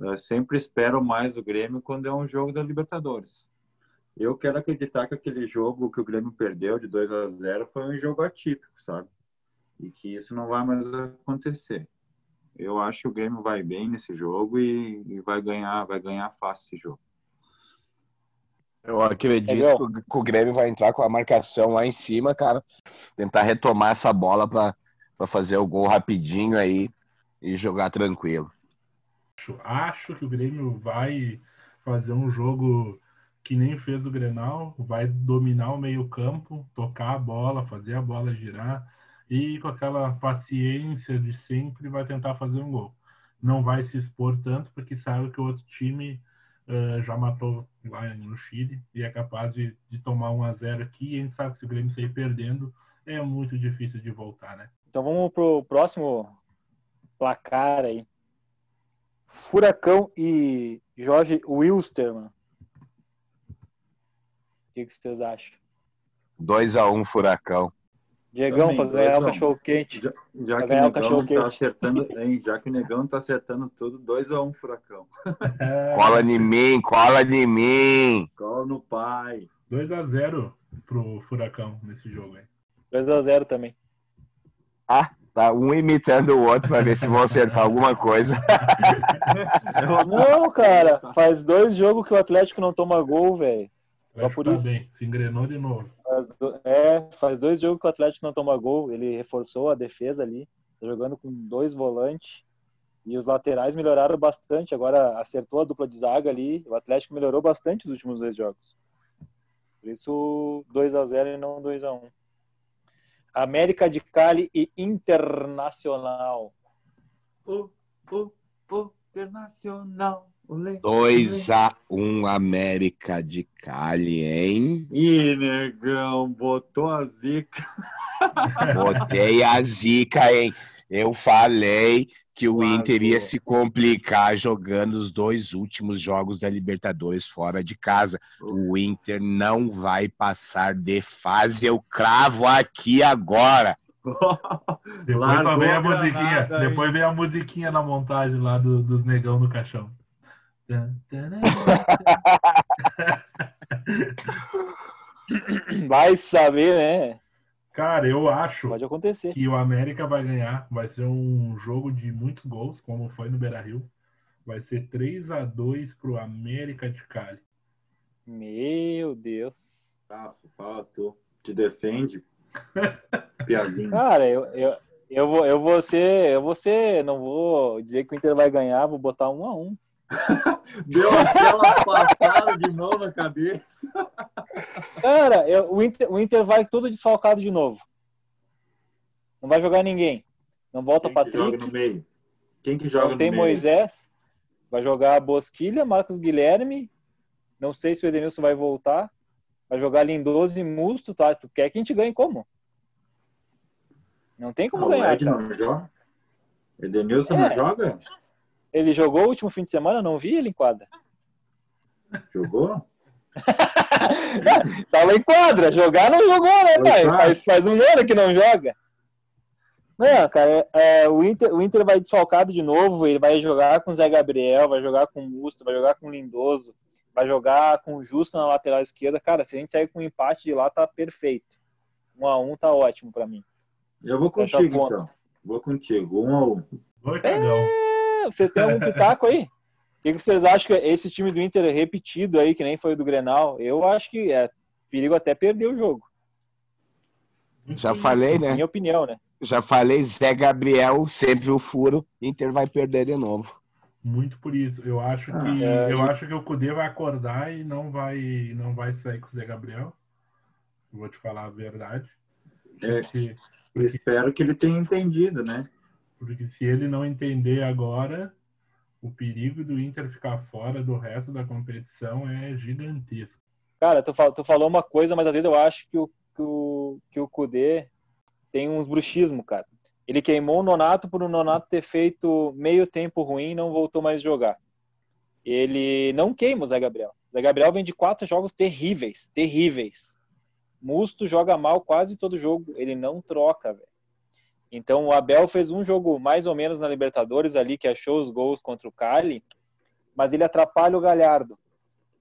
eh, sempre espero mais do Grêmio quando é um jogo da Libertadores. Eu quero acreditar que aquele jogo que o Grêmio perdeu de 2 a 0 foi um jogo atípico, sabe? E que isso não vai mais acontecer. Eu acho que o Grêmio vai bem nesse jogo e, e vai ganhar, vai ganhar fácil esse jogo. Eu acredito que o- que o Grêmio vai entrar com a marcação lá em cima, cara. Tentar retomar essa bola pra pra fazer o gol rapidinho aí e jogar tranquilo. acho, acho que o Grêmio vai fazer um jogo que nem fez o Grenal, vai dominar o meio-campo, tocar a bola, fazer a bola girar e com aquela paciência de sempre vai tentar fazer um gol. Não vai se expor tanto porque sabe que o outro time eh, já matou lá no Chile e é capaz de, de tomar 1 a 0 aqui. E a gente sabe que se o Grêmio sair perdendo é muito difícil de voltar, né? Então vamos pro próximo placar aí. Furacão e Jorge Wilstermann. O que, que vocês acham? 2x1 Furacão. Diegão, para ganhar o dois um. cachorro quente. Já, já Pra que ganhar o o cachorro Negão tá quente. acertando, [laughs] hein, já que o Negão tá acertando tudo, 2x1 Furacão. [laughs] Cola em mim, cola em mim. Cola no pai. 2 a 0 pro Furacão nesse jogo aí. 2x0 também. Ah, tá um imitando o outro pra ver se vão acertar alguma coisa. [laughs] Não, cara. Faz dois jogos que o Atlético não toma gol, velho. O Só por tá isso. bem, se engrenou de novo. Faz do- É, faz dois jogos que o Atlético não toma gol. Ele reforçou a defesa ali. Tá jogando com dois volantes. E os laterais melhoraram bastante. Agora acertou a dupla de zaga ali. O Atlético melhorou bastante nos últimos dois jogos. Por isso, 2 a 0 e não 2 a 1 América de Cali e Internacional. O, o, o Internacional. 2 a 1 um, América de Cali, hein? Ih, negão, botou a zica. [laughs] Botei a zica, hein? Eu falei que o Inter ia se complicar jogando os dois últimos jogos da Libertadores fora de casa. O Inter não vai passar de fase, eu cravo aqui agora. [laughs] Depois só vem a musiquinha. depois vem a musiquinha na montagem lá do, dos negão no caixão. [laughs] Vai saber, né? Cara, eu acho Pode acontecer. que o América vai ganhar. Vai ser um jogo de muitos gols, como foi no Beira Rio. Vai ser 3 a 2 pro América de Cali. Meu Deus. Tá, fala tu. Te defende. [laughs] Piazinho. Cara, eu, eu, eu, vou, eu vou ser. Eu vou ser. Não vou dizer que o Inter vai ganhar, vou botar um a um. [laughs] Deu aquela passada de novo na cabeça. Cara, eu, o, Inter, o Inter vai tudo desfalcado de novo. Não vai jogar ninguém. Não volta Quem Patrick. Que joga no meio? Quem que joga não tem no meio? Moisés. Vai jogar Bosquilha, Marcos Guilherme. Não sei se o Edenilson vai voltar. Vai jogar Lindoso e Musto, tá? Tu quer que a gente ganhe como? Não tem como Ah, o ganhar. Ed cara. não joga? Edenilson É. não joga? Ele jogou o último fim de semana, não vi ele em quadra. Jogou? [laughs] Tava em quadra, jogar não jogou, né, pai? Faz, faz um ano que não joga. Não, cara, é, o, Inter, o Inter vai desfalcado de novo, ele vai jogar com o Zé Gabriel, vai jogar com o Musto, vai jogar com o Lindoso, vai jogar com o Justo na lateral esquerda. Cara, se a gente sair com um empate de lá, tá perfeito. Um a um tá ótimo pra mim. Eu vou contigo, então. Vou contigo. Um a um. Oi, cagão. É, vocês têm algum pitaco aí? O que, vocês acham que esse time do Inter é repetido aí, que nem foi o do Grenal? Eu acho que é perigo até perder o jogo. Já falei, né? Minha opinião, né? Já falei, Zé Gabriel, sempre o furo. Inter vai perder de novo. Muito por isso. Eu acho que É, eu e- acho que o Cudê vai acordar e não vai não vai sair com o Zé Gabriel. Vou te falar a verdade. É. Porque, Eu espero que ele tenha entendido, né? Porque se ele não entender agora, o perigo do Inter ficar fora do resto da competição é gigantesco. Cara, tu, fal- tu falou uma coisa, mas às vezes eu acho que o, que o, que o Kudê tem uns bruxismo, cara. Ele queimou o Nonato por o Nonato ter feito meio tempo ruim e não voltou mais jogar. Ele não queima o Zé Gabriel. O Zé Gabriel vem de quatro jogos terríveis, terríveis. Musto joga mal quase todo jogo, ele não troca, velho. Então o Abel fez um jogo mais ou menos na Libertadores ali, que achou os gols contra o Cali, mas ele atrapalha o Galhardo.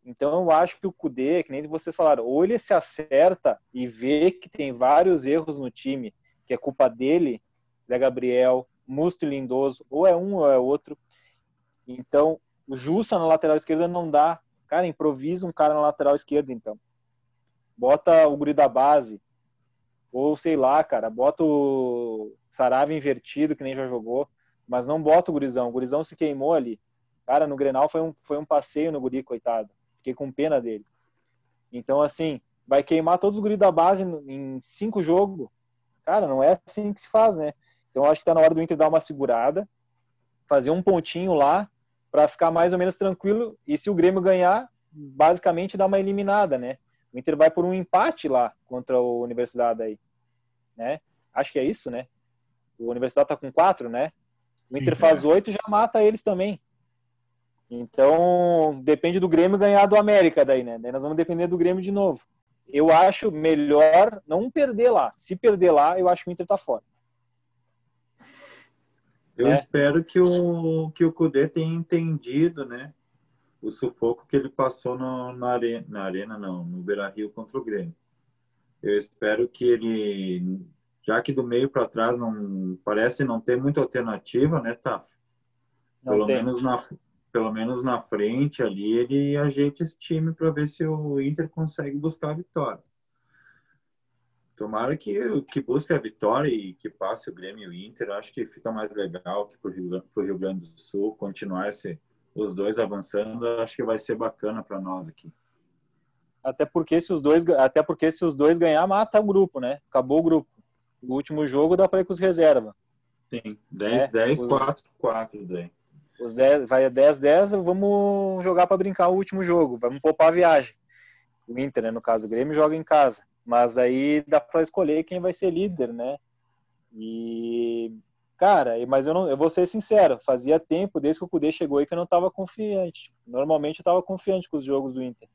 Então eu acho que o Kudê, que nem vocês falaram, ou ele se acerta e vê que tem vários erros no time, que é culpa dele, Zé Gabriel, Musto e Lindoso, ou é um ou é outro. Então, o Jussa na lateral esquerda não dá. Cara, improvisa um cara na lateral esquerda, então. Bota o guri da base. Ou sei lá, cara, bota o Sarave invertido, que nem já jogou. Mas não bota o gurizão. O gurizão se queimou ali. Cara, no Grenal foi um, foi um passeio no guri, coitado. Fiquei com pena dele. Então, assim, vai queimar todos os guris da base em cinco jogos. Cara, não é assim que se faz, né? Então, acho que tá na hora do Inter dar uma segurada, fazer um pontinho lá, para ficar mais ou menos tranquilo. E se o Grêmio ganhar, basicamente dá uma eliminada, né? O Inter vai por um empate lá contra o Universidade aí, né? Acho que é isso, né? O Universidade tá com quatro, né? O Inter Sim, faz oito e já mata eles também. Então, depende do Grêmio ganhar do América daí, né? Daí nós vamos depender do Grêmio de novo. Eu acho melhor não perder lá. Se perder lá, eu acho que o Inter tá fora. Eu É. espero que o, que o Kudê tenha entendido, né? O sufoco que ele passou no, na, arena, na arena, não, no Beira Rio contra o Grêmio. Eu espero que ele, já que do meio para trás não parece não ter muita alternativa, né, tá? Pelo tem. menos na pelo menos na frente ali ele ajeita esse time para ver se o Inter consegue buscar a vitória. Tomara que, que busque a vitória e que passe o Grêmio e o Inter. Acho que fica mais legal que para o Rio, Rio, Grande do Sul continuar esse, os dois avançando. Acho que vai ser bacana para nós aqui. Até porque se os dois, até porque se os dois ganhar, mata o grupo, né? Acabou o grupo. O último jogo dá para ir com os reservas. Sim, 10, é, 10, os, 4, 4 daí. Os 10, vai a 10, 10, vamos jogar para brincar o último jogo. Vamos poupar a viagem. O Inter, né, no caso, o Grêmio joga em casa. Mas aí dá para escolher quem vai ser líder, né? E cara, mas eu não, eu vou ser sincero, fazia tempo desde que o Cudê chegou aí que eu não estava confiante. Normalmente eu estava confiante com os jogos do Inter.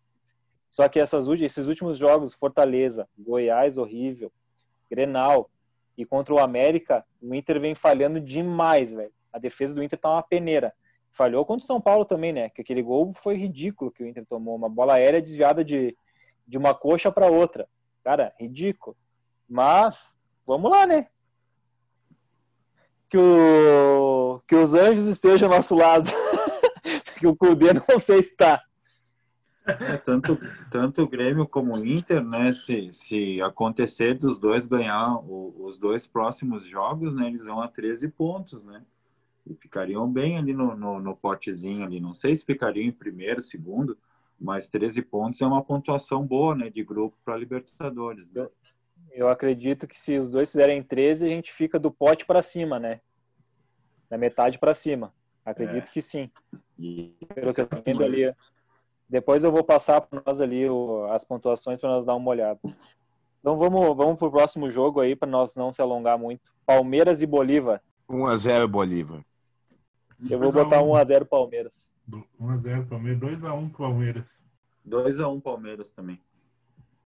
Só que essas, esses últimos jogos, Fortaleza, Goiás horrível, Grenal e contra o América, o Inter vem falhando demais, velho. A defesa do Inter tá uma peneira. Falhou contra o São Paulo também, né? Que aquele gol foi ridículo que o Inter tomou, uma bola aérea desviada de, de uma coxa para outra. Cara, ridículo. Mas, vamos lá, né? Que, o, que os anjos estejam ao nosso lado. [laughs] que o Cudê não sei se está. É, tanto, tanto o Grêmio como o Inter, né? Se, se acontecer dos dois ganhar o, os dois próximos jogos, né? Eles vão a 13 pontos, né? E ficariam bem ali no, no, no potezinho ali. Não sei se ficariam em primeiro, segundo, mas 13 pontos é uma pontuação boa, né, de grupo para Libertadores. Né? Eu acredito que se os dois fizerem 13, a gente fica do pote para cima, né? Da metade para cima. Acredito é. que sim. E Pelo que eu tô vendo ali. Depois eu vou passar para nós ali o, as pontuações para nós dar uma olhada. Então vamos, vamos pro próximo jogo aí para nós não se alongar muito. Palmeiras e Bolívar. 1 a 0 Bolívar. Eu vou botar 1 a 0 Palmeiras. 1x0 Palmeiras, 2x1 Palmeiras. 2x1 Palmeiras também.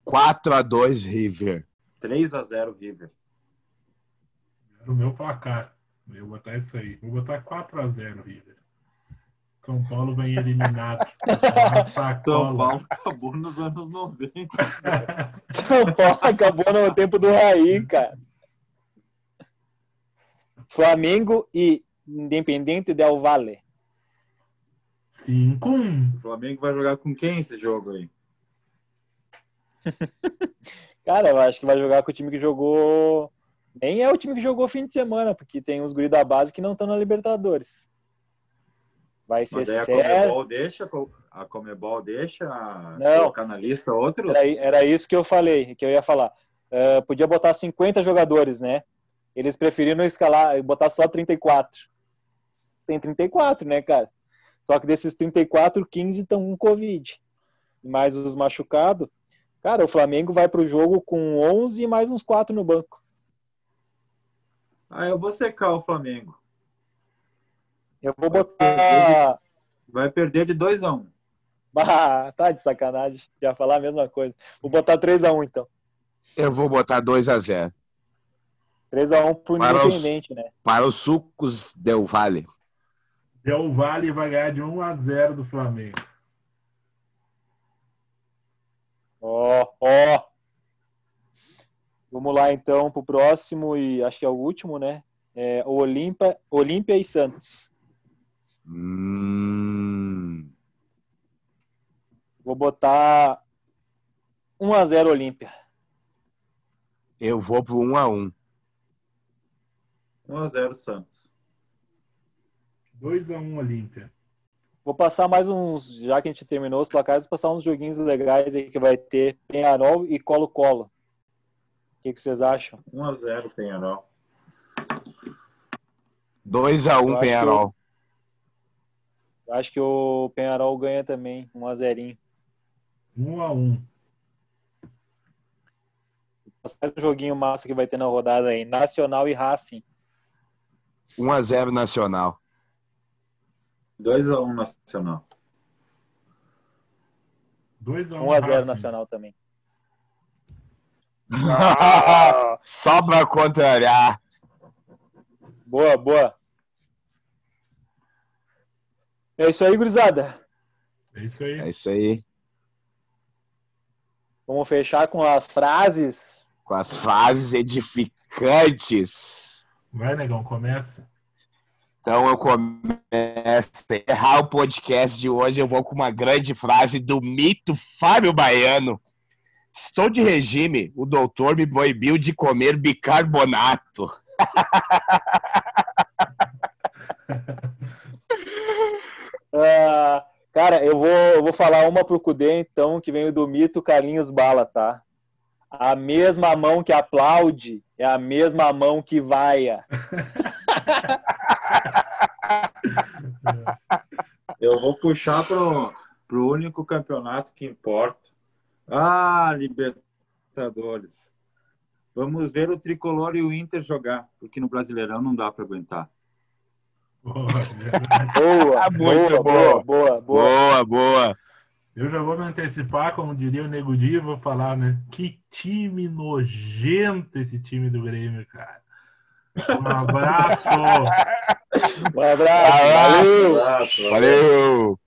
4x2 River. 3x0 River. O meu placar. Eu vou botar isso aí. Vou botar 4x0 River. São Paulo vem eliminado. [laughs] São Paulo acabou nos anos 90. [laughs] São Paulo acabou no tempo do Raí, cara. Flamengo e Independente Del Valle. 5-1. O Flamengo vai jogar com quem esse jogo aí? [laughs] Cara, eu acho que vai jogar com o time que jogou. Nem é o time que jogou fim de semana, porque tem uns guri da base que não estão na Libertadores. Vai ser Mas aí a Comebol deixa, a Comebol deixa não, colocar na lista outros? Era, era, isso que eu falei, que eu ia falar. Uh, podia botar 50 jogadores, né? Eles preferiram escalar, botar só 34. Tem 34, né, cara? Só que desses 34, 15 estão com Covid. Mais os machucados. Cara, o Flamengo vai pro jogo com 11 e mais uns 4 no banco. Ah, eu vou secar o Flamengo. Eu vou botar. Vai perder de 2 a 1 um. Bah, tá de sacanagem. Ia falar a mesma coisa. Vou botar 3 a 1 então. Eu vou botar 2 a 0 3 a 1 pro para Independente, os, né? Para os sucos Del Vale. Del Valle vai ganhar de 1 a 0 do Flamengo. Ó, oh, ó. Oh. Vamos lá então pro próximo e acho que é o último, né? É o Olímpia, Olímpia e Santos. Hum. Vou botar 1 a 0 Olímpia. Eu vou pro 1 a 1. 1 a 0 Santos. 2x1 Olímpia. Vou passar mais uns, já que a gente terminou os placares, passar uns joguinhos legais aí que vai ter Penharol e Colo-Colo. O que, que, vocês acham? 1x0 Penharol. 2x1 Penharol. Acho que o Penharol ganha também, 1x0. 1x1. Passar um joguinho massa que vai ter na rodada aí. Nacional e Racing. 1x0 Nacional. 2x1 Nacional. 2x1 1x0 Nacional também. [laughs] Só pra contrariar. Boa, boa. É isso aí, gurizada. É isso aí. É isso aí. Vamos fechar com as frases. Com as frases edificantes. Vai, negão, começa. Então eu começo a errar o podcast de hoje. Eu vou com uma grande frase do mito Fábio Baiano, Estou de regime. O doutor me proibiu de comer bicarbonato. [laughs] Ah, cara, eu vou, eu vou falar uma pro Cudê, então, que veio do mito Carlinhos Bala, tá? A mesma mão que aplaude é a mesma mão que vaia. [laughs] Eu vou puxar pro, pro único campeonato que importa. Ah, Libertadores. Vamos ver o Tricolor e o Inter jogar, porque no Brasileirão não dá para aguentar. Boa, Boa, [laughs] Muito boa, boa. boa, boa, boa. Boa, boa. Eu já vou me antecipar, como diria o Nego Di, vou falar, né? Que time nojento esse time do Grêmio, cara. Um abraço. [laughs] Um abraço, valeu! Abraço, Valeu.